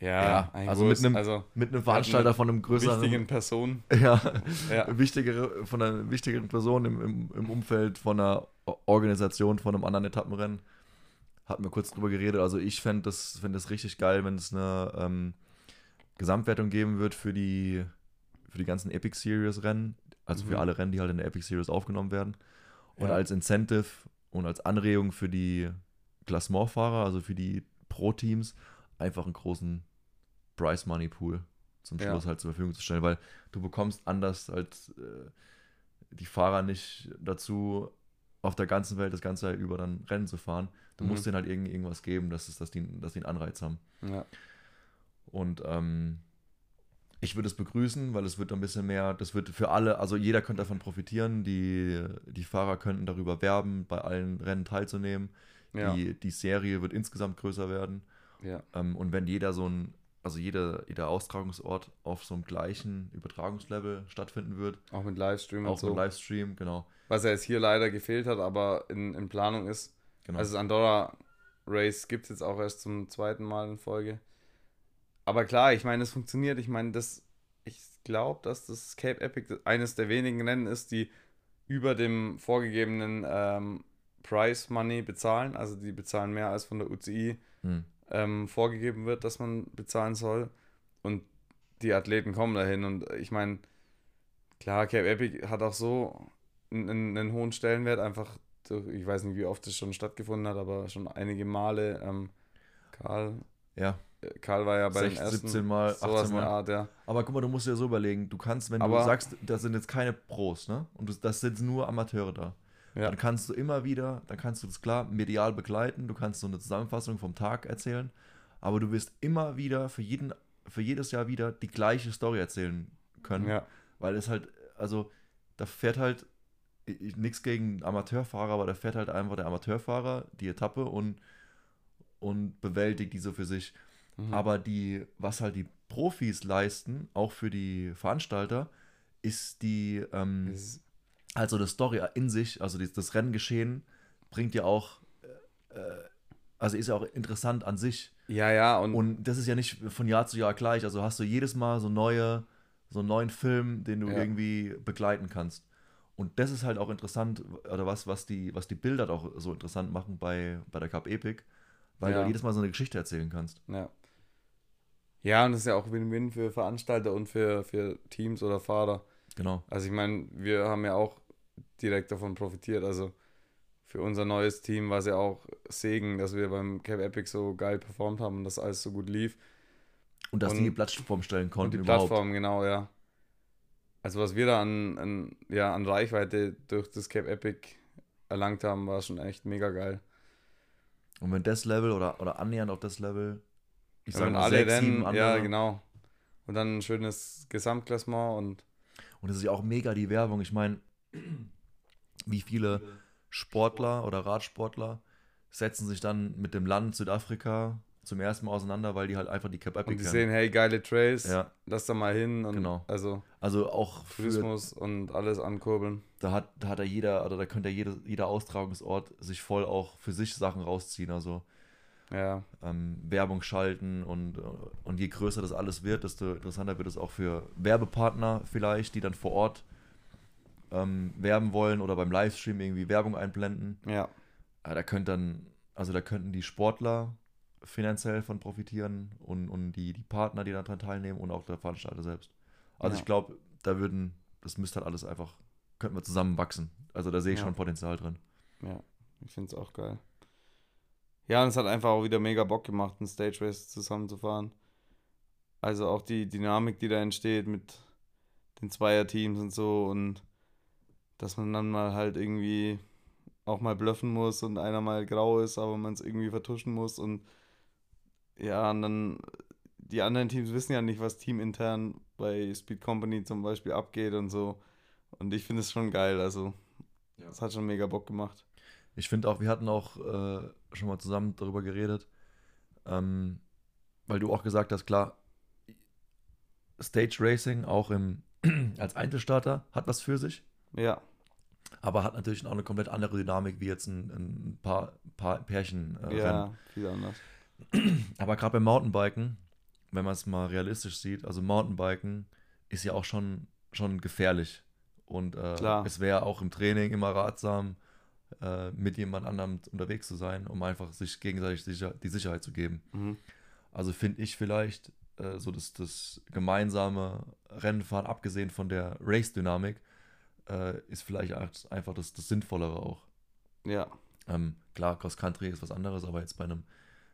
Ja, Ja, eigentlich also mit einem also mit einem Veranstalter von einem größeren, wichtigen Person. ja, Ja. wichtigere, von einer wichtigeren Person im, im, im Umfeld von einer Organisation von einem anderen Etappenrennen. Hatten wir kurz drüber geredet. Also ich fände das, fänd das richtig geil, wenn es eine ähm, Gesamtwertung geben wird für die, für die ganzen Epic Series Rennen. Also für Mhm. alle Rennen, die halt in der Epic Series aufgenommen werden. Und Ja. als Incentive und als Anregung für die Klassementfahrer, also für die Pro-Teams, einfach einen großen Price Money Pool zum Ja. Schluss halt zur Verfügung zu stellen, weil du bekommst anders als äh, die Fahrer nicht dazu, auf der ganzen Welt das ganze Jahr über dann Rennen zu fahren. Du Mhm. musst denen halt irgend, irgendwas geben, dass, es, dass, die, dass die einen Anreiz haben. Ja. Und ähm, ich würde es begrüßen, weil es wird ein bisschen mehr, das wird für alle, also jeder könnte davon profitieren. Die, die Fahrer könnten darüber werben, bei allen Rennen teilzunehmen. Ja. Die, die Serie wird insgesamt größer werden. ja. Ähm, und wenn jeder so ein, also jeder, jeder Austragungsort auf so einem gleichen Übertragungslevel stattfinden wird, Auch mit Livestream und auch so. mit Livestream, genau. Was ja jetzt hier leider gefehlt hat, aber in, in Planung ist. genau. Also das Andorra Race gibt es jetzt auch erst zum zweiten Mal in Folge. Aber klar, ich meine, es funktioniert. Ich meine, das, ich glaube, dass das Cape Epic eines der wenigen Rennen ist, die über dem vorgegebenen ähm, Price Money bezahlen. Also die bezahlen mehr als von der UCI hm. Ähm, vorgegeben wird, dass man bezahlen soll. Und die Athleten kommen dahin. Und ich meine, klar, Cape Epic hat auch so einen, einen hohen Stellenwert, einfach durch, ich weiß nicht, wie oft es schon stattgefunden hat, aber schon einige Male. Ähm, Karl, Ja, äh, Karl war ja bei 16, den ersten 17 Mal, sowas 18 in der Mal. Art, ja. Aber guck mal, du musst dir so überlegen, du kannst, wenn Aber- du sagst, das sind jetzt keine Pros, ne? Und das sind nur Amateure da. Ja. Dann kannst du immer wieder, dann kannst du das klar medial begleiten, du kannst so eine Zusammenfassung vom Tag erzählen, aber du wirst immer wieder für jeden, für jedes Jahr wieder die gleiche Story erzählen können. Ja, Weil es halt, also da fährt halt nichts gegen Amateurfahrer, aber da fährt halt einfach der Amateurfahrer die Etappe und, und bewältigt die so für sich. mhm. Aber die, was halt die Profis leisten, auch für die Veranstalter, ist die, ähm, ist- also das Story in sich, also das Renngeschehen, bringt ja auch, äh, also ist ja auch interessant an sich. ja, ja, und, Und das ist ja nicht von Jahr zu Jahr gleich. Also hast du jedes Mal so neue, so einen neuen Film, den du Ja. irgendwie begleiten kannst. und das ist halt auch interessant, oder was, was die, was die Bilder auch so interessant machen bei, bei der Cup Epic, weil Ja. du jedes Mal so eine Geschichte erzählen kannst. Ja. Ja, und das ist ja auch Win-Win für Veranstalter und für, für Teams oder Fahrer. Genau. Also ich meine, wir haben ja auch direkt davon profitiert. Also für unser neues Team war es ja auch Segen, dass wir beim Cape Epic so geil performt haben und dass alles so gut lief. Und dass Und- die die Plattform stellen Und konnten die überhaupt. Plattform, genau, ja. Also was wir da an, an, ja, an Reichweite durch das Cape Epic erlangt haben, war schon echt mega geil. Und wenn das Level oder, oder annähernd auf das Level, ich Ja, sage mal alle sechs, sieben Rennen, andere, ja genau. Und dann ein schönes Gesamtklassement und Und es ist ja auch mega die Werbung. Ich meine, wie viele Sportler oder Radsportler setzen sich dann mit dem Land Südafrika zum ersten Mal auseinander, weil die halt einfach die Cap Epic Und die kennen. sehen, hey, geile Trails, Ja, lass da mal hin und Genau. also also auch Tourismus und alles ankurbeln. da hat, da hat ja jeder, oder da könnte ja jeder, jeder Austragungsort sich voll auch für sich Sachen rausziehen. Also Ja, ähm, Werbung schalten und, und je größer das alles wird, desto interessanter wird es auch für Werbepartner vielleicht, die dann vor Ort ähm, werben wollen oder beim Livestream irgendwie Werbung einblenden. ja, Ja, da könnte dann, also da könnten die Sportler finanziell von profitieren und, und die, die Partner, die daran teilnehmen und auch der Veranstalter selbst. Also Ja. ich glaube, da würden, das müsste halt alles einfach, könnten wir zusammen wachsen. Also da sehe ich Ja. schon Potenzial drin. ja. Ich finde es auch geil. Ja, und es hat einfach auch wieder mega Bock gemacht, einen Stage Race zusammenzufahren. Also auch die Dynamik, die da entsteht mit den Zweierteams und so und dass man dann mal halt irgendwie auch mal bluffen muss und einer mal grau ist, aber man es irgendwie vertuschen muss und ja, und dann die anderen Teams wissen ja nicht, was teamintern bei Speed Company zum Beispiel abgeht und so. Und ich finde es schon geil, also Ja. es hat schon mega Bock gemacht. Ich finde auch, wir hatten auch äh, schon mal zusammen darüber geredet, ähm, weil du auch gesagt hast, klar, Stage Racing auch im, als Einzelstarter hat was für sich, Ja, aber hat natürlich auch eine komplett andere Dynamik wie jetzt ein, ein paar, paar Pärchen äh, ja, Rennen. viel anders. Aber gerade beim Mountainbiken, wenn man es mal realistisch sieht, also Mountainbiken ist ja auch schon, schon gefährlich. Und äh, es wäre auch im Training immer ratsam, äh, mit jemand anderem unterwegs zu sein, um einfach sich gegenseitig sicher, die Sicherheit zu geben. Mhm. Also finde ich vielleicht äh, so das, das gemeinsame Rennenfahren, abgesehen von der Race-Dynamik, äh, ist vielleicht einfach das, das Sinnvollere auch. Ja, Ähm, klar, Cross Country ist was anderes, aber jetzt bei einem,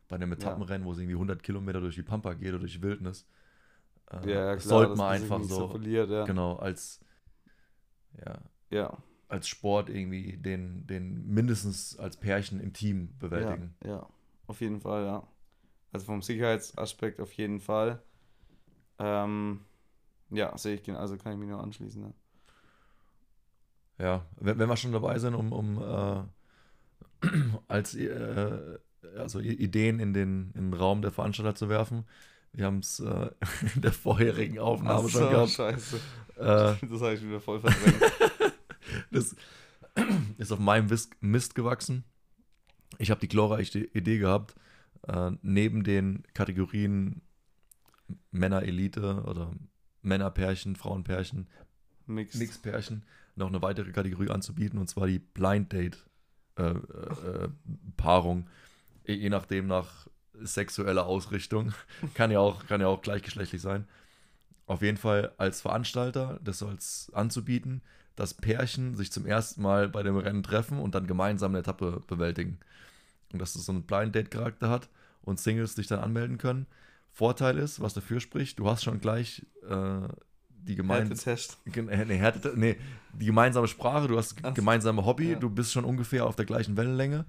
bei einem Etappenrennen, wo es irgendwie 100 Kilometer durch die Pampa geht oder durch die Wildnis, äh, ja, ja, klar. sollte man einfach so, verliert, ja. genau, als, ja, Ja, als Sport irgendwie den, den mindestens als Pärchen im Team ja, bewältigen. ja, auf jeden Fall, ja. Also vom Sicherheitsaspekt auf jeden Fall. Ähm, ja, sehe ich, also kann ich mich nur anschließen. Ja. Ja, wenn, wenn wir schon dabei sind, um, um äh, als äh, also Ideen in den, in den Raum der Veranstalter zu werfen. Wir haben es äh, in der vorherigen Aufnahme Ach schon so, gehabt. scheiße. Äh, Das habe ich wieder voll verdrängt. das ist auf meinem Mist gewachsen. Ich habe die glorreiche Idee gehabt, äh, neben den Kategorien Männer-Elite oder Männerpärchen, Frauenpärchen, Mixed. Mixpärchen noch eine weitere Kategorie anzubieten und zwar die Blind Date äh, äh, äh, Paarung. Je nachdem nach sexueller Ausrichtung. kann, ja auch, kann ja auch gleichgeschlechtlich sein. Auf jeden Fall als Veranstalter, das soll es anzubieten, dass Pärchen sich zum ersten Mal bei dem Rennen treffen und dann gemeinsam eine Etappe bewältigen. Und dass es so einen Blind Date Charakter hat und Singles sich dann anmelden können. Vorteil ist, was dafür spricht, du hast schon gleich äh, die gemeinsame äh, Nee, nee, die gemeinsame Sprache, du hast Ach gemeinsame Hobby, Ja. du bist schon ungefähr auf der gleichen Wellenlänge.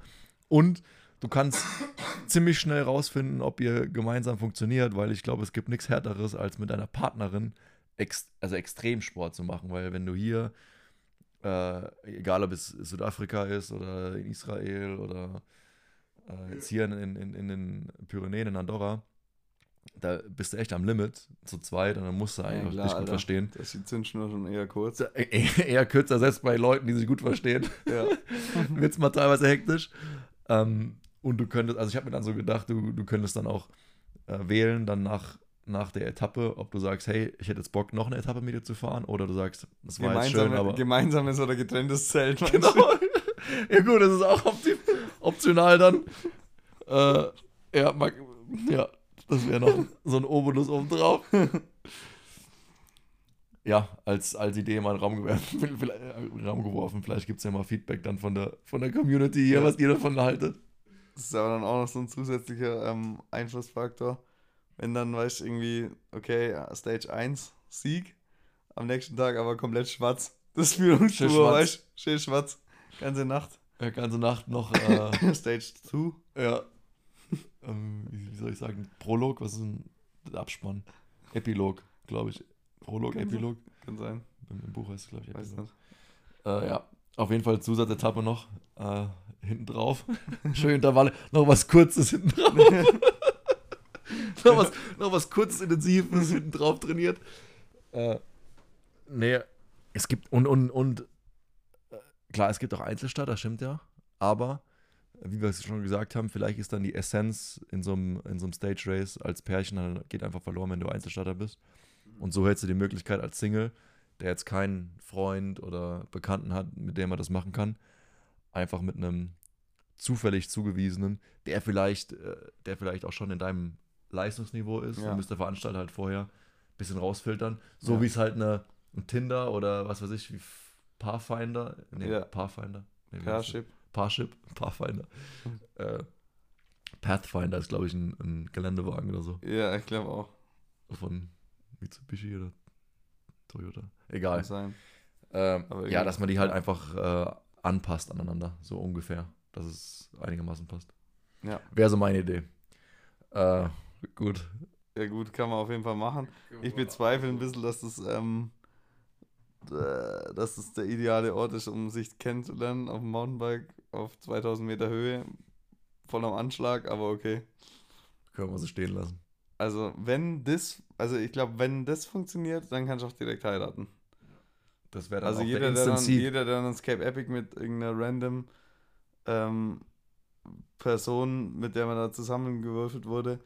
Und du kannst ziemlich schnell rausfinden, ob ihr gemeinsam funktioniert, weil ich glaube, es gibt nichts Härteres, als mit deiner Partnerin ex also Extremsport zu machen, weil wenn du hier, äh, egal ob es Südafrika ist oder in Israel oder äh, jetzt hier in, in, in den Pyrenäen in Andorra, da bist du echt am Limit zu zweit und dann musst du eigentlich klar, dich gut Alter. verstehen. Da ist die Zündschnur schon eher kurz. Eher eher kürzer, selbst bei Leuten, die sich gut verstehen, Ja. wird es mal teilweise hektisch. Ähm, und du könntest, also ich habe mir dann so gedacht, du, du könntest dann auch äh, wählen, dann nach, nach der Etappe, ob du sagst, hey, ich hätte jetzt Bock, noch eine Etappe mit dir zu fahren, oder du sagst, das war jetzt schön, aber... Gemeinsames oder getrenntes Zelt. Genau. ja gut, das ist auch opti optional dann. Äh, ja, mag, ja, das wäre noch so ein Obolus obendrauf. ja, als, als Idee mal in den Raum geworfen. Vielleicht, äh, Raum geworfen. Vielleicht gibt es ja mal Feedback dann von der, von der Community hier, Ja. was ihr davon haltet. Das ist aber dann auch noch so ein zusätzlicher ähm, Einflussfaktor. Wenn dann, weißt du, irgendwie, okay, Stage 1, Sieg, am nächsten Tag aber komplett schwarz. Das schwarz. weißt du, schön schwarz. Ganze Nacht. Ja, ganze Nacht noch, äh, Stage 2. ja, ähm, wie soll ich sagen, Prolog, was ist ein Abspann? Epilog, glaube ich. Prolog, Kann sein. Epilog. Kann sein. Im, Im Buch heißt es, glaube ich, Weiß Epilog. Äh, ja, auf jeden Fall Zusatzetappe noch. Äh, hinten drauf. Schön Intervalle. Noch was Kurzes hinten drauf. noch, was, noch was kurzes, intensives hinten drauf trainiert. Äh, nee, es gibt und, und, und äh, klar, es gibt auch Einzelstarter, stimmt ja. Aber, wie wir es schon gesagt haben, vielleicht ist dann die Essenz in so einem, in so einem Stage Race als Pärchen, geht einfach verloren, wenn du Einzelstarter bist. Und so hättest du die Möglichkeit als Single, der jetzt keinen Freund oder Bekannten hat, mit dem man das machen kann, einfach mit einem zufällig zugewiesenen, der vielleicht, äh, der vielleicht auch schon in deinem Leistungsniveau ist, Ja. dann müsste der Veranstalter halt vorher ein bisschen rausfiltern. So Ja. wie es halt eine, ein Tinder oder was weiß ich, wie Pathfinder, nee, Ja. Pathfinder, nee? Parship. Parship, Pathfinder. Äh, Pathfinder ist, glaube ich, ein, ein Geländewagen oder so. Ja, ich glaube auch. Von Mitsubishi oder Toyota. Egal. Kann sein. Ähm, Aber ja, dass man die halt einfach äh, anpasst aneinander, so ungefähr, dass es einigermaßen passt. Ja. Wäre so meine Idee. Äh, gut. Ja gut, kann man auf jeden Fall machen. Ich bezweifle ein bisschen, dass das, ähm, äh, dass das der ideale Ort ist, um sich kennenzulernen auf dem Mountainbike auf 2000 Meter Höhe, voll am Anschlag, aber okay. Können wir so stehen lassen. Also wenn das, also ich glaube, wenn das funktioniert, dann kannst du auch direkt heiraten. Das wäre dann Also auch jeder der der, dann, jeder, der dann ins Cape Epic mit irgendeiner random ähm, Person, mit der man da zusammengewürfelt wurde,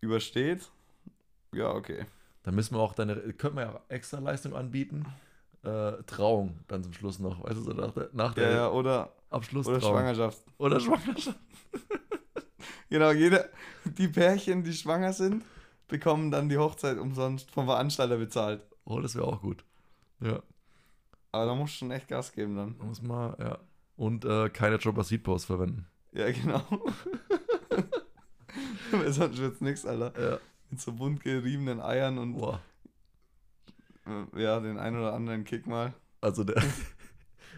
übersteht, ja, okay. Dann müssen wir auch deine, könnten wir ja auch extra Leistung anbieten. Äh, Trauung dann zum Schluss noch, weißt du, so nach der, nach Ja, der ja, oder, Abschlusstrauung. oder Schwangerschaft. Oder Schwangerschaft. Genau, jeder, die Pärchen, die schwanger sind, bekommen dann die Hochzeit umsonst vom Veranstalter bezahlt. Oh, das wäre auch gut. Ja, Aber da musst du schon echt Gas geben dann. da muss man, ja. Und äh, keine Dropper Seed Post verwenden. Ja, genau. Sonst wird's nix, Alter. Ja. Mit so bunt geriebenen Eiern und Boah. ja, den einen oder anderen Kick mal. Also der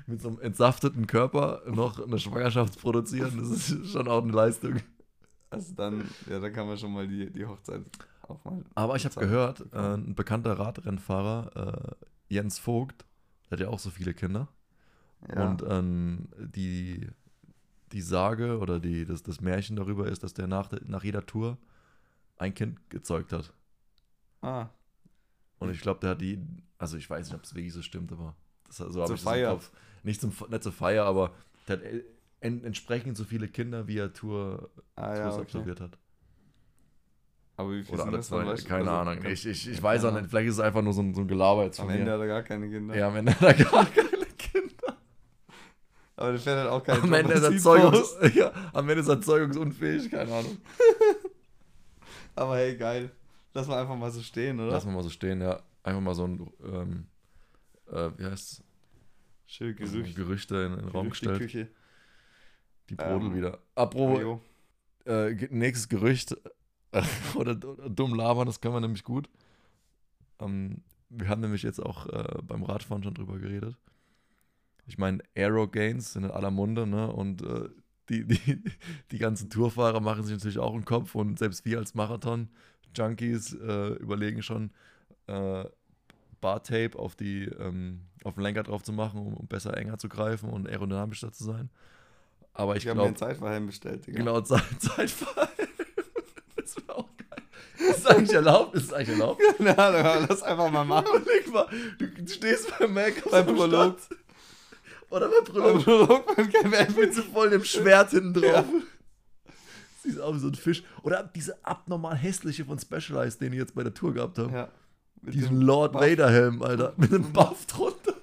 mit so einem entsafteten Körper noch eine Schwangerschaft produzieren, das ist schon auch eine Leistung. Also dann, ja, da kann man schon mal die, die Hochzeit mal. Aber ich habe gehört, äh, ein bekannter Radrennfahrer, äh, Jens Vogt, der hat ja auch so viele Kinder. Ja. Und ähm, die, die Sage oder die, das, das Märchen darüber ist, dass der nach, der- nach jeder Tour ein Kind gezeugt hat. ah, Und ich glaube, der hat die, also ich weiß nicht, ob es wirklich so stimmt, aber das, so Zur Feier. Nicht, zum, nicht zur Feier, aber der hat en, entsprechend so viele Kinder, wie er Tour, ah ja, Tours okay. absolviert hat. Aber wie viel Oder sind das dann, zwei, du? keine Also, Ahnung. Ich, ich, ich weiß auch nicht, vielleicht ist es einfach nur so ein, so ein Gelaber jetzt Am von Ende mir. hat er gar keine Kinder. Ja, am Ende hat er gar keine Kinder. Aber der fährt halt auch keine Am Ende, ist er Dropper-Seed-Post. Zeugungs ja, am Ende ist er zeugungsunfähig, keine Ahnung. Aber hey, geil. Lass mal einfach mal so stehen, oder? Lassen wir mal so stehen, ja. Einfach mal so ein, ähm, äh, wie heißt Schön es? Gerücht. Gerüchte in, in den Raum gestellt. Küche. Die Brodel Ähm, wieder. Apropos, äh, nächstes Gerücht oder, oder dumm labern, das können wir nämlich gut. Ähm, wir haben nämlich jetzt auch äh, beim Radfahren schon drüber geredet. Ich meine, Aero Gains sind in aller Munde, ne? Und äh, die, die, die ganzen Tourfahrer machen sich natürlich auch einen Kopf und selbst wir als Marathon-Junkies äh, überlegen schon, äh, Bartape auf, die, ähm, auf den Lenker drauf zu machen, um, um besser enger zu greifen und aerodynamischer zu sein. Aber ich Ich habe mir glaube, einen Zeitverhelm bestellt, Digga. Genau, Zeit, Zeitfall. Das wäre auch geil. Ist es eigentlich erlaubt? Ist es eigentlich erlaubt? Na, dann lass einfach mal machen. Überleg mal, du stehst beim Mac Beim Prolog. Oder beim Beim Prolog Prolog beim mit Epic. so voll dem Schwert hinten drauf. Sieht aus wie so ein Fisch. Oder diese abnormal hässliche von Specialized, den ich jetzt bei der Tour gehabt habe. Ja. Diesen Lord Vader Helm, Alter. Mit einem Buff drunter.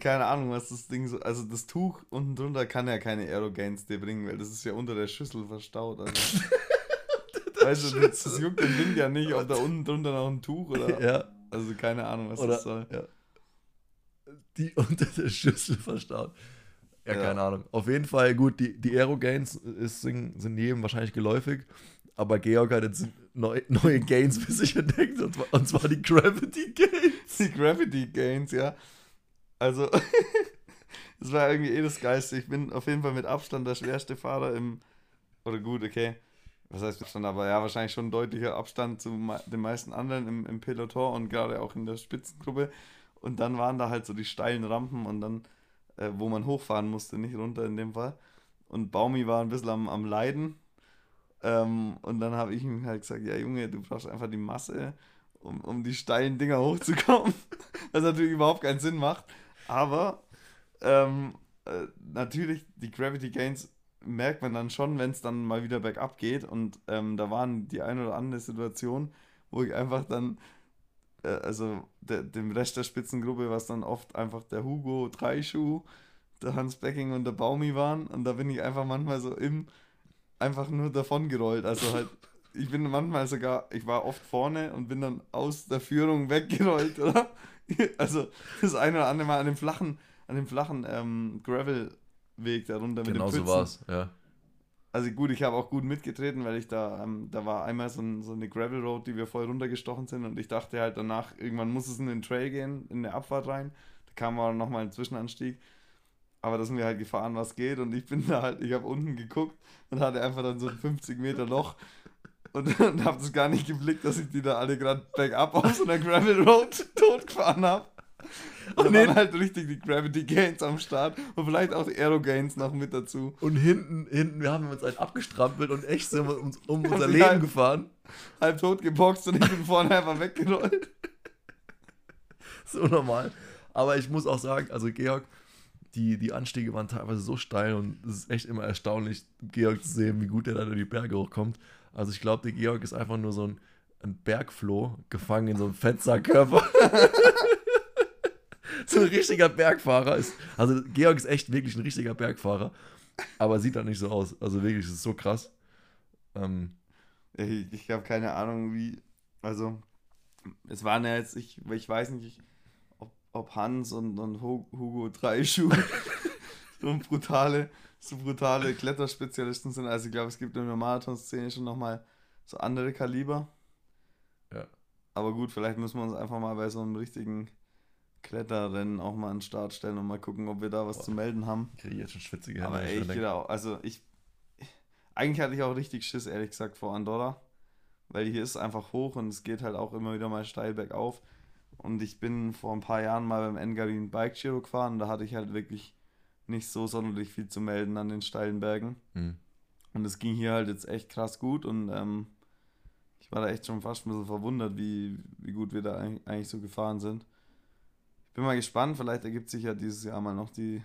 Keine Ahnung, was das Ding so. Also das Tuch unten drunter kann ja keine Aerogains dir bringen, weil das ist ja unter der Schüssel verstaut. Also. weißt du, das, das juckt den Wind ja nicht, ob da unten drunter noch ein Tuch oder. Ja. Also keine Ahnung, was Oder, das soll. Ja. Die unter der Schüssel verstaut. Ja, Ja. keine Ahnung. Auf jeden Fall, gut, die, die Aero-Gains ist, sind, sind jedem wahrscheinlich geläufig. Aber Georg hat jetzt neu, neue Gains für sich entdeckt. Und zwar, und zwar die Gravity Gains. Die Gravity Gains, ja. Also, das war irgendwie eh das Geiste. Ich bin auf jeden Fall mit Abstand der schwerste Fahrer im. Oder gut, okay. Was heißt Abstand? Aber ja, wahrscheinlich schon ein deutlicher Abstand zu den meisten anderen im, im Peloton und gerade auch in der Spitzengruppe. Und dann waren da halt so die steilen Rampen und dann, äh, wo man hochfahren musste, nicht runter in dem Fall. Und Baumi war ein bisschen am, am Leiden. Ähm, und dann habe ich ihm halt gesagt: Ja, Junge, du brauchst einfach die Masse, um, um die steilen Dinger hochzukommen. Was natürlich überhaupt keinen Sinn macht. Aber ähm, äh, natürlich, die Gravity Gains merkt man dann schon, wenn es dann mal wieder bergab geht. Und ähm, da waren die eine oder andere Situation, wo ich einfach dann, äh, also der, dem Rest der Spitzengruppe, was dann oft einfach der Hugo Dreischuh, der Hans Becking und der Baumi waren. Und da bin ich einfach manchmal so im, einfach nur davon gerollt. Also halt, ich bin manchmal sogar, ich war oft vorne und bin dann aus der Führung weggerollt, oder? Also das eine oder andere Mal an dem flachen, an dem flachen ähm, Gravel-Weg darunter mit Genau den so Pfützen. war's, ja. Also gut, ich habe auch gut mitgetreten, weil ich da, ähm, da war einmal so, ein, so eine Gravel Road, die wir voll runtergestochen sind und ich dachte halt danach, irgendwann muss es in den Trail gehen, in eine Abfahrt rein. Da kam aber nochmal ein Zwischenanstieg. Aber da sind wir halt gefahren, was geht und ich bin da halt, ich habe unten geguckt und hatte einfach dann so ein 50 Meter Loch und, und habe das gar nicht geblickt, dass ich die da alle gerade bergab auf so einer Gravel Road totgefahren habe. Und Und dann halt richtig die Gravity Gains am Start und vielleicht auch die Aero Gains noch mit dazu. Und hinten, hinten, wir haben uns halt abgestrampelt und echt sind wir uns um unser Leben halt- gefahren. halb tot geboxt und ich bin vorne einfach weggerollt. So normal. Aber ich muss auch sagen, also Georg, die, die Anstiege waren teilweise so steil und es ist echt immer erstaunlich, Georg zu sehen, wie gut er da in die Berge hochkommt. Also ich glaube, der Georg ist einfach nur so ein, ein Bergfloh, gefangen in so einem Fettsackkörper. so ein richtiger Bergfahrer ist. Also Georg ist echt wirklich ein richtiger Bergfahrer, aber sieht halt nicht so aus. Also wirklich, es ist so krass. Ähm, Ich, ich habe keine Ahnung, wie. Also, es waren ja jetzt, ich, ich weiß nicht, ob, ob Hans und, und Hu- Hugo Dreischuh so brutale, so brutale Kletterspezialisten sind. Also, ich glaube, es gibt in der Marathon-Szene schon nochmal so andere Kaliber. Ja. Aber gut, vielleicht müssen wir uns einfach mal bei so einem richtigen Kletterrennen auch mal an den Start stellen und mal gucken, ob wir da was Boah. zu melden haben. ich kriege jetzt schon schwitzige Hände. Aber ey, ich will auch, also ich, eigentlich hatte ich auch richtig Schiss, ehrlich gesagt, vor Andorra, weil hier ist einfach hoch und es geht halt auch immer wieder mal steil bergauf. Und ich bin vor ein paar Jahren mal beim Engadin Bike Giro gefahren, da hatte ich halt wirklich nicht so sonderlich viel zu melden an den steilen Bergen. Hm. Und es ging hier halt jetzt echt krass gut und ähm, ich war da echt schon fast ein bisschen verwundert, wie, wie gut wir da eigentlich eigentlich so gefahren sind. Ich bin mal gespannt, vielleicht ergibt sich ja dieses Jahr mal noch die,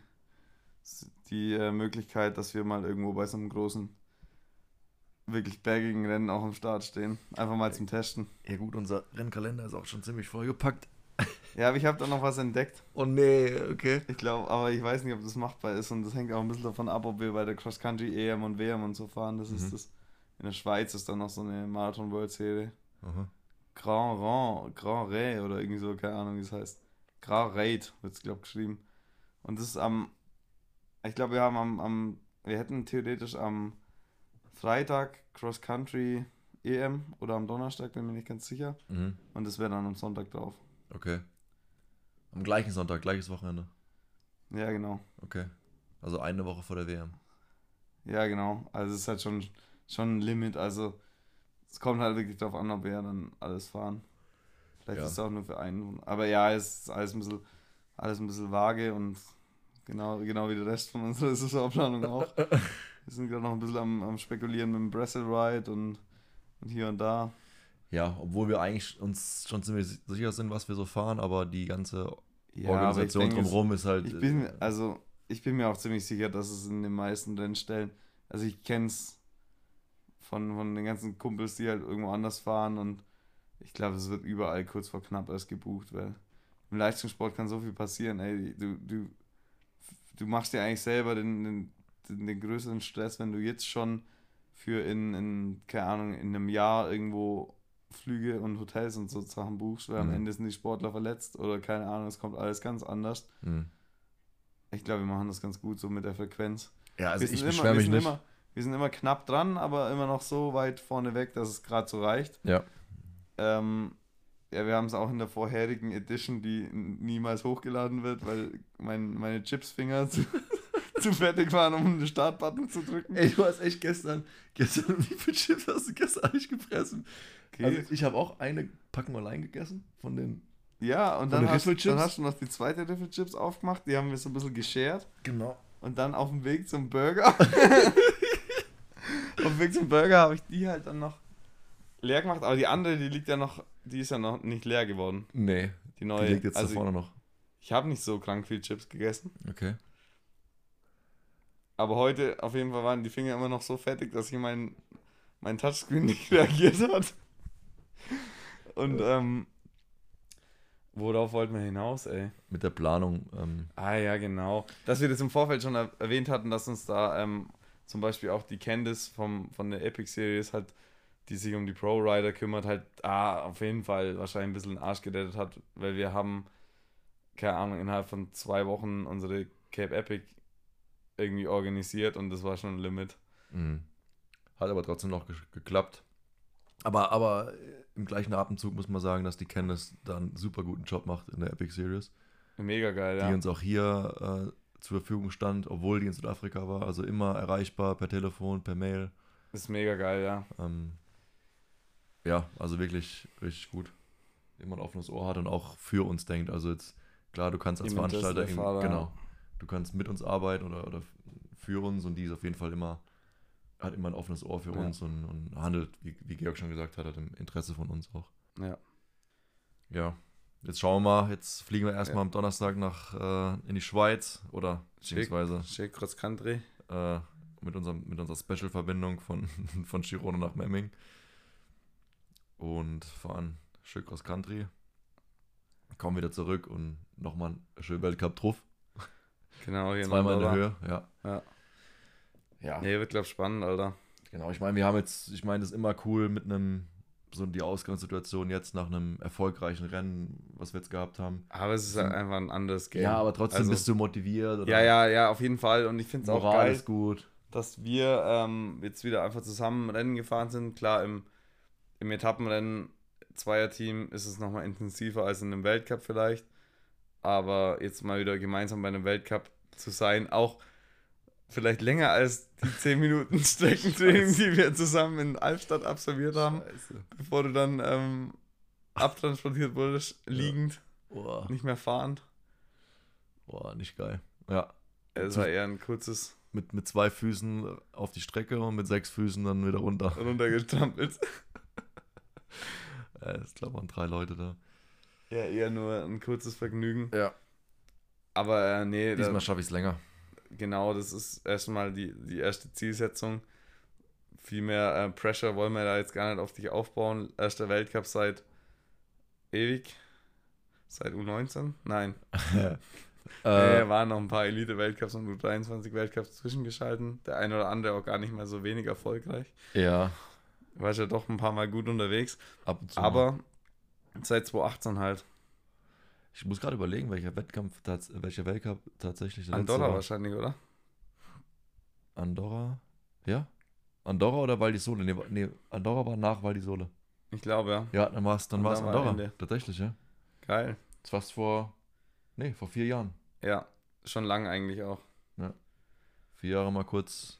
die äh, Möglichkeit, dass wir mal irgendwo bei so einem großen, wirklich bergigen Rennen auch am Start stehen. Einfach mal zum Testen. Ja gut, unser Rennkalender ist auch schon ziemlich vollgepackt. Ja, aber ich habe da noch was entdeckt. Oh nee, okay. Ich glaube, aber ich weiß nicht, ob das machbar ist und das hängt auch ein bisschen davon ab, ob wir bei der Cross Country EM und WM und so fahren. Das Mhm. ist das. In der Schweiz ist dann noch so eine Marathon World Serie. Aha. Grand Rang, Grand Ray oder irgendwie so, keine Ahnung, wie es heißt. Grand Raid wird es, glaube ich, geschrieben. Und das ist am, ich glaube, wir haben am, am, wir hätten theoretisch am Freitag Cross Country EM oder am Donnerstag, bin mir nicht ganz sicher. Mhm. Und das wäre dann am Sonntag drauf. Okay. Am gleichen Sonntag, gleiches Wochenende. Ja, genau. Okay. Also eine Woche vor der WM. Ja, genau. Also es ist halt schon, schon ein Limit. Also es kommt halt wirklich darauf an, ob wir dann alles fahren. Vielleicht Ja. ist es auch nur für einen. Aber ja, es ist alles ein bisschen, alles ein bisschen vage und genau, genau wie der Rest von unserer Saisonplanung auch. Wir sind gerade noch ein bisschen am, am Spekulieren mit dem Brestle Ride und, und hier und da. Ja, obwohl wir eigentlich uns schon ziemlich sicher sind, was wir so fahren, aber die ganze Ja, Organisation denke, drumherum ist halt. Ich bin, also, ich bin mir auch ziemlich sicher, dass es in den meisten Rennstellen Also ich kenne es von, von den ganzen Kumpels, die halt irgendwo anders fahren und ich glaube, es wird überall kurz vor knapp erst gebucht, weil im Leistungssport kann so viel passieren. Ey, du, du, du machst dir eigentlich selber den, den, den, den größeren Stress, wenn du jetzt schon für in, in, keine Ahnung, in einem Jahr irgendwo Flüge und Hotels und so Sachen buchst, weil mhm. am Ende sind die Sportler verletzt oder keine Ahnung, es kommt alles ganz anders. Mhm. Ich glaube, wir machen das ganz gut so mit der Frequenz. Ja, also ich beschwere mich nicht. Immer, wir sind immer knapp dran, aber immer noch so weit vorne weg, dass es gerade so reicht. Ja. Ähm, ja, wir haben es auch in der vorherigen Edition, die niemals hochgeladen wird, weil mein, meine Chipsfinger zu, zu fertig waren, um den Startbutton zu drücken. Ey, du hast echt gestern, gestern, wie viele Chips hast du gestern eigentlich gefressen? Okay. Also ich habe auch eine Packung allein gegessen von den ja, und dann hast, dann hast, du noch die zweite Riffelchips aufgemacht, die haben wir so ein bisschen geshared. Genau. Und dann auf dem Weg zum Burger. auf dem Weg zum Burger habe ich die halt dann noch leer gemacht, aber die andere, die liegt ja noch, die ist ja noch nicht leer geworden. Nee. Die neue. Die liegt jetzt also da vorne noch. Ich habe nicht so krank viel Chips gegessen. Okay. Aber heute auf jeden Fall waren die Finger immer noch so fettig, dass hier mein, mein Touchscreen nicht reagiert hat. Und ähm, worauf wollten wir hinaus, ey? Mit der Planung. Ähm. Ah ja, genau. Dass wir das im Vorfeld schon erwähnt hatten, dass uns da ähm, zum Beispiel auch die Candice vom, von der Epic Series halt die sich um die Pro Rider kümmert, halt ah, auf jeden Fall wahrscheinlich ein bisschen den Arsch gerettet hat, weil wir haben, keine Ahnung, innerhalb von zwei Wochen unsere Cape Epic irgendwie organisiert und das war schon ein Limit. Mhm. Hat aber trotzdem noch ge geklappt. Aber, aber im gleichen Atemzug muss man sagen, dass die Candice da einen super guten Job macht in der Epic Series. Mega geil, ja. Die uns auch hier äh, zur Verfügung stand, obwohl die in Südafrika war. Also immer erreichbar per Telefon, per Mail. Ist mega geil, ja. Ähm, ja, also wirklich richtig gut. Immer ein offenes Ohr hat und auch für uns denkt. Also jetzt, klar, du kannst als Veranstalter, genau, du kannst mit uns arbeiten oder, oder für uns und die ist auf jeden Fall immer, hat immer ein offenes Ohr für ja. uns und, und handelt, wie, wie Georg schon gesagt hat, hat im Interesse von uns auch. Ja. Ja. Jetzt schauen wir mal, jetzt fliegen wir erstmal ja. am Donnerstag nach äh, in die Schweiz oder beziehungsweise Schick Cross Country. Äh, mit, unserem, mit unserer Special-Verbindung von, von Girona nach Memming und fahren schön Cross Country. Kommen wieder zurück und nochmal ein schön Weltcup drauf. Genau, hier Zweimal in der Höhe, ja. Ja. Ja. Nee, wird, glaube ich, spannend, Alter. Genau, ich meine, wir haben jetzt, ich meine, das ist immer cool mit einem, so die Ausgangssituation jetzt nach einem erfolgreichen Rennen, was wir jetzt gehabt haben. Aber es ist halt einfach ein anderes Game. Ja, aber trotzdem also, bist du motiviert. Oder? Ja, ja, ja, auf jeden Fall. Und ich finde es auch geil, ist gut. dass wir ähm, jetzt wieder einfach zusammen Rennen gefahren sind. Klar, im im Etappenrennen Zweierteam ist es nochmal intensiver als in einem Weltcup vielleicht. Aber jetzt mal wieder gemeinsam bei einem Weltcup zu sein, auch vielleicht länger als die 10 Minuten Streckentraining, die wir zusammen in Albstadt absolviert haben, Scheiße. bevor du dann ähm, abtransportiert wurdest, liegend, ja. nicht mehr fahrend. Boah, nicht geil. Ja. Es war eher ein kurzes. Mit, mit zwei Füßen auf die Strecke und mit sechs Füßen dann wieder runter. Runtergestampelt. Ja, glaube, waren drei Leute da. Ja, eher nur ein kurzes Vergnügen. Ja. Aber äh, nee. Diesmal schaffe ich es länger. Genau, das ist erstmal die, die erste Zielsetzung. Viel mehr äh, Pressure wollen wir da jetzt gar nicht auf dich aufbauen. Erster Weltcup seit ewig. Seit U19? Nein. Äh, waren noch ein paar Elite-Weltcups und U23-Weltcups zwischengeschalten. Der eine oder andere auch gar nicht mehr so wenig erfolgreich. Ja war ja doch ein paar Mal gut unterwegs. Ab und zu. Aber mal. Seit 2018 halt. Ich muss gerade überlegen, welcher Wettkampf, welcher Weltcup tatsächlich. Andorra wahrscheinlich, oder? Andorra? Ja? Andorra oder Val di Sole? Nee, nee, Andorra war nach Val di Sole. Ich glaube, ja. Ja, dann war es dann war's Andorra. War tatsächlich, ja. Geil. Das war's vor, nee, vor vier Jahren. Ja, schon lang eigentlich auch. Ja. Vier Jahre mal kurz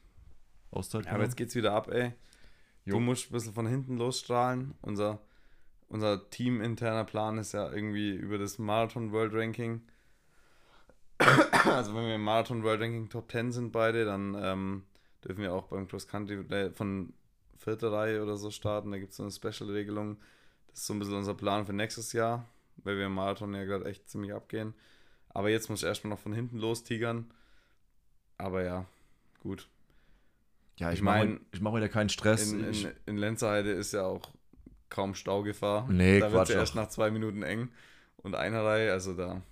Auszeit. Ja, aber jetzt geht's wieder ab, ey. Jo. Du musst ein bisschen von hinten losstrahlen. Unser, unser teaminterner Plan ist ja irgendwie über das Marathon World Ranking. Also wenn wir im Marathon World Ranking Top 10 sind beide, dann ähm, dürfen wir auch beim Cross Country äh, von vierter Reihe oder so starten. Da gibt es so eine Special-Regelung. Das ist so ein bisschen unser Plan für nächstes Jahr, weil wir im Marathon ja gerade echt ziemlich abgehen. Aber jetzt muss ich erstmal noch von hinten los tigern. Aber ja, gut. Ja, ich, Ich meine, mein, ich mache mir da keinen Stress. In, in, in Lenzerheide ist ja auch kaum Staugefahr. Nee, da wird ja erst nach zwei Minuten eng. Und einer Reihe, also da,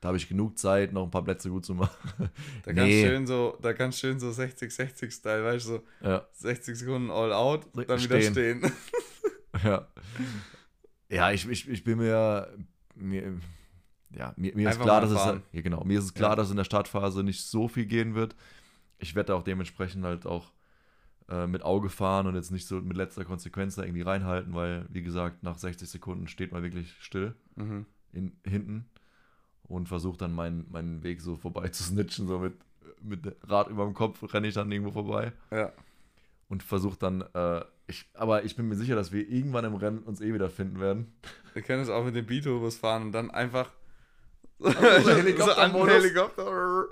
da habe ich genug Zeit, noch ein paar Plätze gut zu machen. da Nee. kannst schön so, da kannst schön so 60-60-Style, weißt du, so ja, 60 Sekunden all out, dann Stehen. wieder stehen. ja. Ja, ich, ich, ich bin mir, mir ja, mir, mir ist klar, dass es, ja, genau, mir ist es klar, Ja. dass in der Startphase nicht so viel gehen wird. Ich werde auch dementsprechend halt auch äh, mit Auge fahren und jetzt nicht so mit letzter Konsequenz da irgendwie reinhalten, weil, wie gesagt, nach 60 Sekunden steht man wirklich still Mhm. in, hinten und versucht dann meinen, meinen Weg so vorbei zu snitchen, so mit, mit Rad über dem Kopf renne ich dann irgendwo vorbei Ja. und versuche dann, äh, ich, aber ich bin mir sicher, dass wir irgendwann im Rennen uns eh wieder finden werden. Wir können es auch mit dem B-Turbos fahren und dann einfach so so an den Helikoptermodus. Helikopter.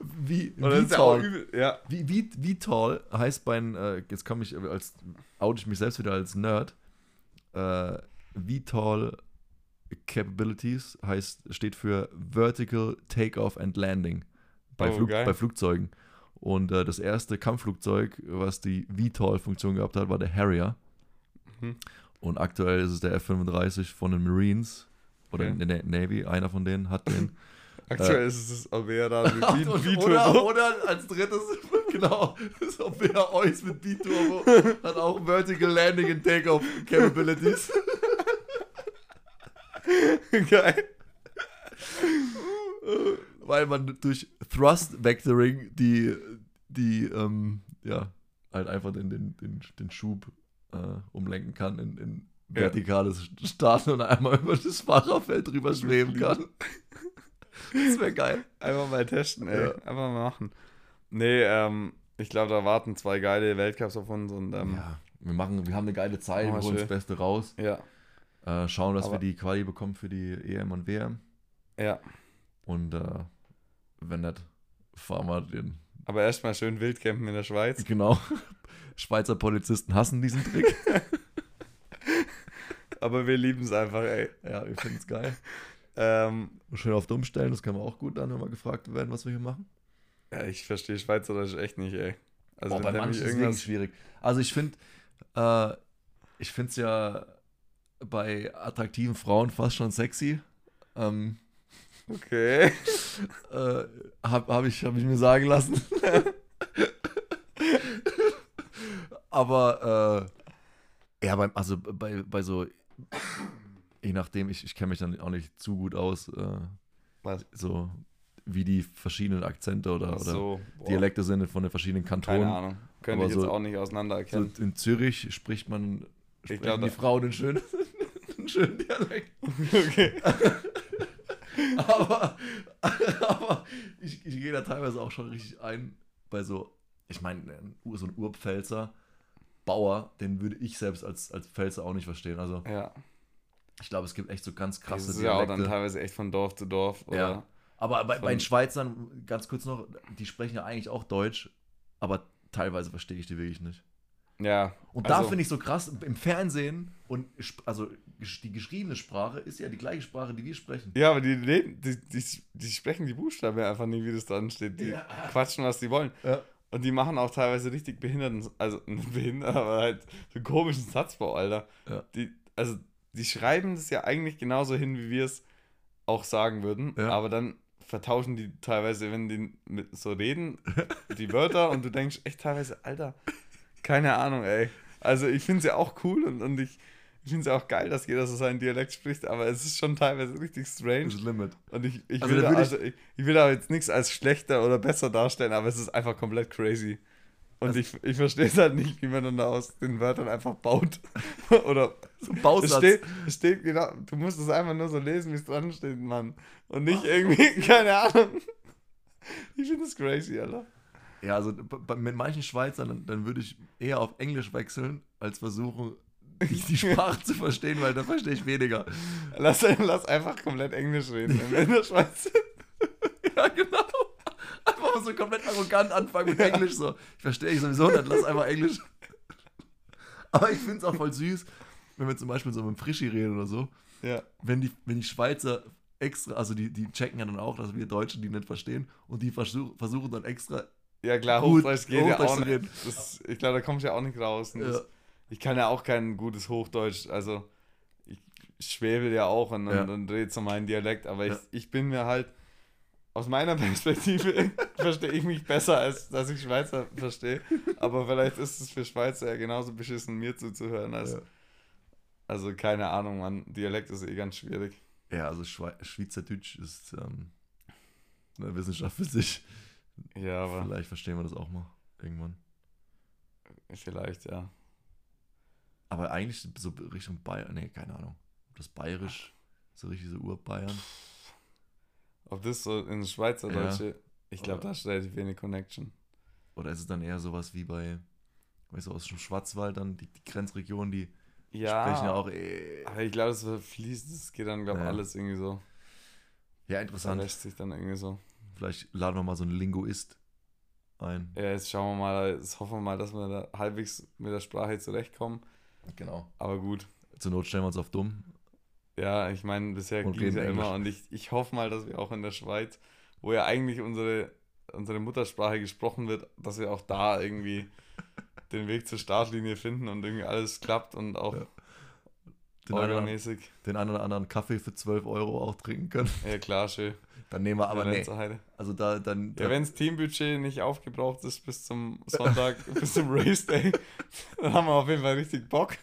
Wie, wie tall. Ja. wie, wie, wie tall heißt beim, äh, jetzt komme ich als, oute ich mich selbst wieder als Nerd, äh, wie tall Capabilities heißt, steht für Vertical Takeoff and Landing bei, Oh, Flug, bei Flugzeugen. Und äh, das erste Kampfflugzeug, was die VTOL-Funktion gehabt hat, war der Harrier. Mhm. Und aktuell ist es der F-35 von den Marines oder Okay. in der Navy. Einer von denen hat den. Aktuell ist es das Avera mit Ach, B- und- B-Turbo. oder, oder als drittes, genau, das Opera Eus mit B-Turbo hat auch Vertical Landing and Takeoff Capabilities. Geil. Weil man durch Thrust Vectoring die, die ja, ja, halt einfach den, den, den, den Schub äh, umlenken kann in, in Ja. vertikales Starten und einmal über das Fahrerfeld drüber schweben kann. Das wäre geil. Einfach mal testen, ey. Ja. Einfach mal machen. Nee, ähm, ich glaube, da warten zwei geile Weltcups auf uns und ähm, Ja, wir, machen, wir haben eine geile Zeit, wir holen das. Beste raus. ja. Äh, schauen, dass Aber- wir die Quali bekommen für die EM und WM. Ja. Und äh, wenn nicht, fahren wir den. Aber erstmal schön Wildcampen in der Schweiz. Genau. Schweizer Polizisten hassen diesen Trick. Aber wir lieben es einfach, ey. ja, wir finden es geil. Ähm, Schön auf dumm stellen, das können wir auch gut dann, wenn wir gefragt werden, was wir hier machen. ja, ich verstehe Schweizerisch echt nicht, ey. Also Boah, bei manchen ist irgendwas. schwierig. Also ich finde, äh, ich finde es ja bei attraktiven Frauen fast schon sexy. Ähm, Okay. äh, habe hab ich, hab ich mir sagen lassen. Aber äh, ja, beim, also bei, bei so, je nachdem, ich, ich kenne mich dann auch nicht zu gut aus, äh, Was? so wie die verschiedenen Akzente oder, so. Dialekte sind von den verschiedenen Kantonen. Keine Ahnung. Könnte Aber ich jetzt so- auch nicht auseinander So erkennen. in Zürich spricht man sprechen glaub, die Frauen einen schönen, einen schönen Dialekt. okay. aber, aber ich, ich gehe da teilweise auch schon richtig ein bei so, ich meine, so ein Urpfälzer Bauer, den würde ich selbst als, als Pfälzer auch nicht verstehen. Also Ja. ich glaube, es gibt echt so ganz Das krasse ist ja auch dann Dialekte. teilweise echt von Dorf zu Dorf. Oder? Ja. aber bei, bei den Schweizern, ganz kurz noch, die sprechen ja eigentlich auch Deutsch, aber teilweise verstehe ich die wirklich nicht. Ja. Und da also- finde ich so krass, im Fernsehen und also die geschriebene Sprache ist ja die gleiche Sprache, die wir sprechen. Ja, aber die, die, die, die sprechen die Buchstaben einfach nie, wie das dran steht. Die Ja. quatschen, was die wollen. Ja. Und die machen auch teilweise richtig behinderten, also behindert, aber halt so einen komischen Satzbau, Alter. Ja. Die, also die schreiben das ja eigentlich genauso hin, wie wir es auch sagen würden, Ja. aber dann vertauschen die teilweise, wenn die mit so reden, die Wörter und du denkst echt teilweise, Alter, keine Ahnung, ey. Also ich finde es ja auch cool und, und ich, ich finde es ja auch geil, dass jeder so seinen Dialekt spricht, aber es ist schon teilweise richtig strange. Das Limit. Und ich, ich, Also will, da also ich, ich will da jetzt nichts als schlechter oder besser darstellen, aber es ist einfach komplett crazy. Und Also- ich, ich verstehe es halt nicht, wie man dann da aus den Wörtern einfach baut. oder So ein es Bausatz. steht, es steht genau, du musst es einfach nur so lesen, wie es dran steht, Mann. Und nicht irgendwie, keine Ahnung. Ich finde das crazy, Alter. Ja, also mit manchen Schweizern, dann, dann würde ich eher auf Englisch wechseln, als versuchen, die, Sprache zu verstehen, weil da verstehe ich weniger. Lass, lass einfach komplett Englisch reden, wenn wir in der Schweiz sind. Ja, genau. Einfach so komplett arrogant anfangen mit Englisch so. Ich verstehe ich sowieso nicht, lass einfach Englisch. Aber ich finde es auch voll süß, wenn wir zum Beispiel so mit dem Frischi reden oder so, Ja. wenn die, wenn die Schweizer extra, also die, die checken ja dann auch, dass wir Deutschen die nicht verstehen und die versuch, versuchen dann extra Ja, klar, Hochdeutsch geht ja Hochdeutsch auch zu nicht. Das, ich glaube, da kommst du ja auch nicht raus. Ja. Das, ich kann ja auch kein gutes Hochdeutsch. Also, ich schwebel ja auch und, Ja. und, und rede so meinen Dialekt. Aber Ja. ich, ich bin mir halt, aus meiner Perspektive verstehe ich mich besser, als dass ich Schweizer verstehe. Aber vielleicht ist es für Schweizer ja genauso beschissen, mir zuzuhören. Als, Ja. Also, keine Ahnung, Mann. Dialekt ist eh ganz schwierig. Ja, also Schwei Schweizerdeutsch ist ähm, eine Wissenschaft für sich. Ja, aber Vielleicht verstehen wir das auch mal irgendwann. vielleicht, ja. Aber eigentlich so Richtung Bayern, nee, keine Ahnung. Das Bayerisch, so richtig so Urbayern. Ob das so in Schweizerdeutsche, ich glaube, da ist relativ wenig Connection. Oder ist es dann eher sowas wie bei, weißt du, aus dem Schwarzwald dann, die, die Grenzregion, die Ja, sprechen ja auch, äh, aber ich glaube, das fließt, das geht dann, glaube ich, Ja. alles irgendwie so. ja, Das interessant. lässt sich dann irgendwie so. Vielleicht laden wir mal so einen Linguist ein. Ja, jetzt schauen wir mal, jetzt hoffen wir mal, dass wir da halbwegs mit der Sprache zurechtkommen. Genau. Aber gut. Zur Not stellen wir uns auf dumm. Ja, ich meine, bisher ging es ja immer und ich, ich hoffe mal, dass wir auch in der Schweiz, wo ja eigentlich unsere, unsere Muttersprache gesprochen wird, dass wir auch da irgendwie den Weg zur Startlinie finden und irgendwie alles klappt und auch Ja. Den einen, den einen oder anderen Kaffee für 12 Euro auch trinken können. Ja, klar, schön. Dann nehmen wir aber, Ja, nee, also da, dann, Ja, wenn das Teambudget nicht aufgebraucht ist bis zum Sonntag, bis zum Race Day, dann haben wir auf jeden Fall richtig Bock.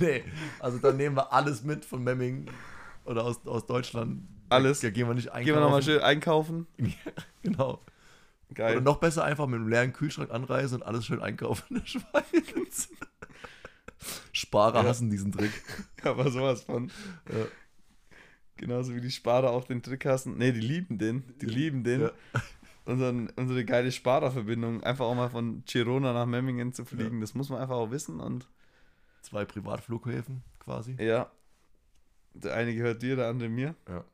nee, also dann nehmen wir alles mit von Memming oder aus, aus Deutschland. Alles. Da gehen wir nicht einkaufen. Gehen wir nochmal schön einkaufen. Genau. Geil. Oder noch besser einfach mit einem leeren Kühlschrank anreisen und alles schön einkaufen in der Schweiz. Sparer Ja. hassen diesen Trick. Aber sowas von. Ja. Genauso wie die Sparer auch den Trick hassen. Ne, die lieben den. Die lieben den. Ja. Unseren, unsere geile Sparer-Verbindung. Einfach auch mal von Girona nach Memmingen zu fliegen. Das muss man einfach auch wissen. Und Zwei Privatflughäfen quasi. ja, der eine gehört dir, der andere mir. Ja.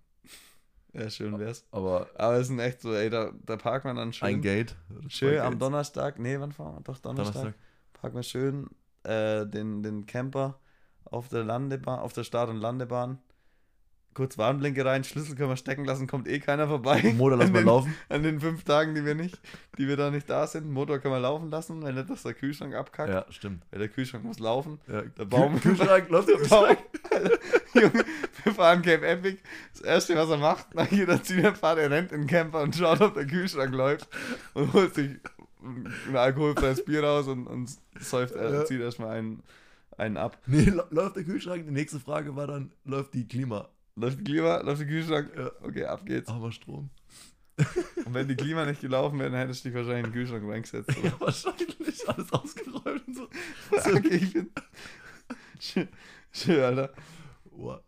Ja, schön wär's. Aber Aber es sind echt so, ey, da, da parkt man dann schön. ein Gate. Schön am Gates. Donnerstag, nee, wann fahren wir? Doch, Donnerstag. Donnerstag. Parken wir schön äh, den, den Camper auf der Landebahn, auf der Start- und Landebahn. Kurz Warnblinke rein, Schlüssel können wir stecken lassen, kommt eh keiner vorbei. Motor lassen wir laufen. An den fünf Tagen, die wir nicht, die wir da nicht da sind. Motor können wir laufen lassen, wenn nicht, dass der Kühlschrank abkackt. Ja, stimmt. Weil der Kühlschrank muss laufen. Ja, Der Baum- Kühlschrank läuft der Baum. Junge, wir fahren Cape Epic. Das erste, was er macht, nach jeder Zielerfahrt, er rennt in den Camper und schaut, ob der Kühlschrank läuft und holt sich ein alkoholfreies Bier raus und, und säuft, er Ja. zieht erstmal einen, einen ab. Nee, lä- läuft der Kühlschrank? Die nächste Frage war dann, läuft die Klima? Läuft die Klima, läuft der Kühlschrank? Ja. Okay, ab geht's. Aber Strom. Und wenn die Klima nicht gelaufen wäre, dann hättest du dich wahrscheinlich in den Kühlschrank reingesetzt. Ja, wahrscheinlich. Alles ausgeräumt und so. okay, ich bin... Schön, schön, Alter. Wow.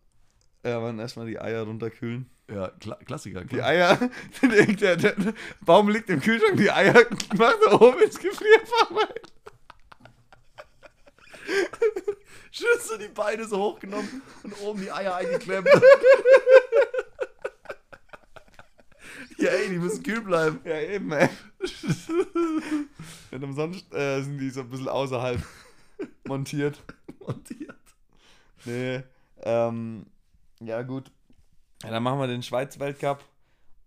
Ja, man, erstmal die Eier runterkühlen. Ja, Kla Klassiker. Die klar. Eier, der, der, der Baum liegt im Kühlschrank, die Eier macht er oben ins Gefrierfach rein. Schön so die Beine so hochgenommen und oben die Eier eingeklemmt. ja, ey, die müssen kühl bleiben. Ja, eben, ey. Denn umsonst äh, sind die so ein bisschen außerhalb montiert. Montiert. Nee, ähm, ja gut. Ja, dann machen wir den Schweiz-Weltcup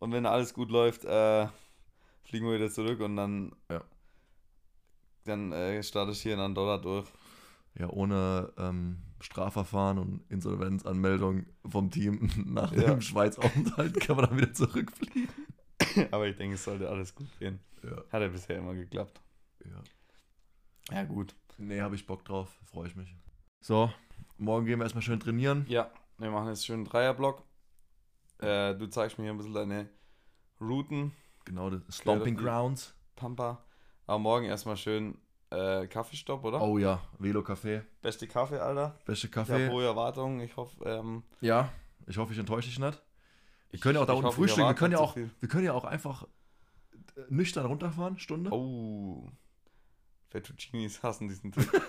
und wenn alles gut läuft, äh, fliegen wir wieder zurück und dann, Ja. dann äh, starte ich hier in Andorra durch. Ja, ohne ähm, Strafverfahren und Insolvenzanmeldung vom Team nach Ja. dem Schweiz-Aufenthalt kann man dann wieder zurückfliegen. Aber ich denke, es sollte alles gut gehen. Ja. Hat ja bisher immer geklappt. ja. Ja, gut. Nee, habe ich Bock drauf. Freue ich mich. So, morgen gehen wir erstmal schön trainieren. Ja, wir machen jetzt schön einen Dreierblock. Äh, du zeigst mir hier ein bisschen deine Routen, Genau, das Stomping Grounds. Pampa. Aber morgen erstmal schön äh, Kaffeestopp, oder? Oh ja, Velo Café. Beste Kaffee, Alter. Beste Ich habe Kaffee. hohe Erwartungen. Ich hoffe, ähm, Ja, ich hoffe, ich enttäusche dich nicht. Wir ich- können ja auch da unten frühstücken. Wir können, ja auch, wir können ja auch einfach äh, nüchtern runterfahren, Stunde. Oh. Fettuccinis hassen diesen Trick.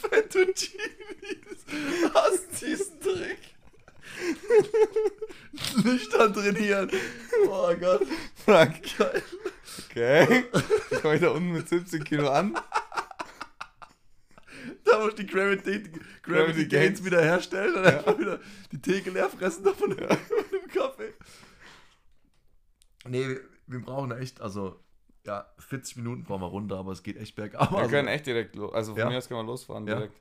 Fettuccinis hast diesen Trick. nüchtern trainieren. Oh Gott. Frank. Okay. Ich komme da unten mit 70 Kilo an. Da muss ich die Gravity, Gravity, Gravity Gains Gains. wieder herstellen und einfach wieder die Theke leer fressen davon dem Kaffee. Nee, wir, brauchen echt, also, ja, 40 Minuten brauchen wir runter, aber es geht echt bergab. Wir Also, können echt direkt los. Also von Ja. mir aus können wir losfahren Ja. direkt.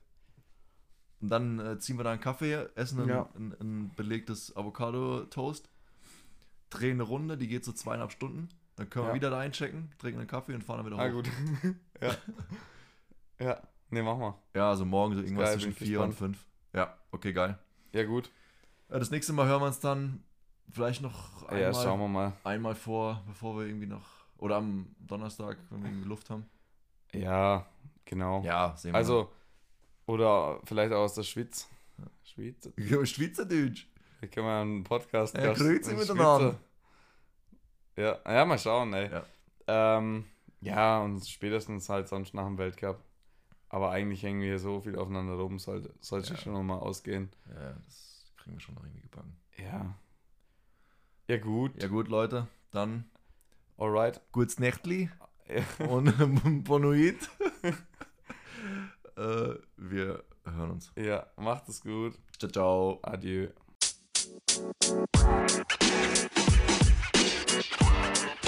und dann äh, ziehen wir da einen Kaffee, essen ein, Ja. ein, ein belegtes Avocado-Toast, drehen eine Runde, die geht so zweieinhalb Stunden. Dann können wir Ja. wieder da einchecken, trinken einen Kaffee und fahren dann wieder hoch. Ah, gut. ja. Ja. Nee, mach mal. Ja, also morgen so irgendwas geil, zwischen bin 4 und gespannt. 5. Ja, okay, geil. Ja, gut. Ja, das nächste Mal hören wir uns dann vielleicht noch einmal, Ja, schauen wir mal. einmal vor, bevor wir irgendwie noch, oder am Donnerstag, wenn wir irgendwie Luft haben. Ja, genau. Ja, sehen wir. Also, oder vielleicht auch aus der Schweiz. Schweiz. Ja, Schweizerdeutsch. Hier können wir einen Podcast Ja, grüezi in miteinander. Ja, ja, mal schauen, ey. Ja. Ähm, ja, und spätestens halt sonst nach dem Weltcup. Aber eigentlich hängen wir hier so viel aufeinander rum, sollte, sollte Ja. schon nochmal ausgehen. Ja, das kriegen wir schon noch irgendwie gebacken. Ja. Ja, gut. Ja gut, Leute, dann Alright. gutes Nächtli Ja. und Bonuit. äh, wir hören uns. ja, macht es gut. Ciao, ciao. Adieu. Twitter.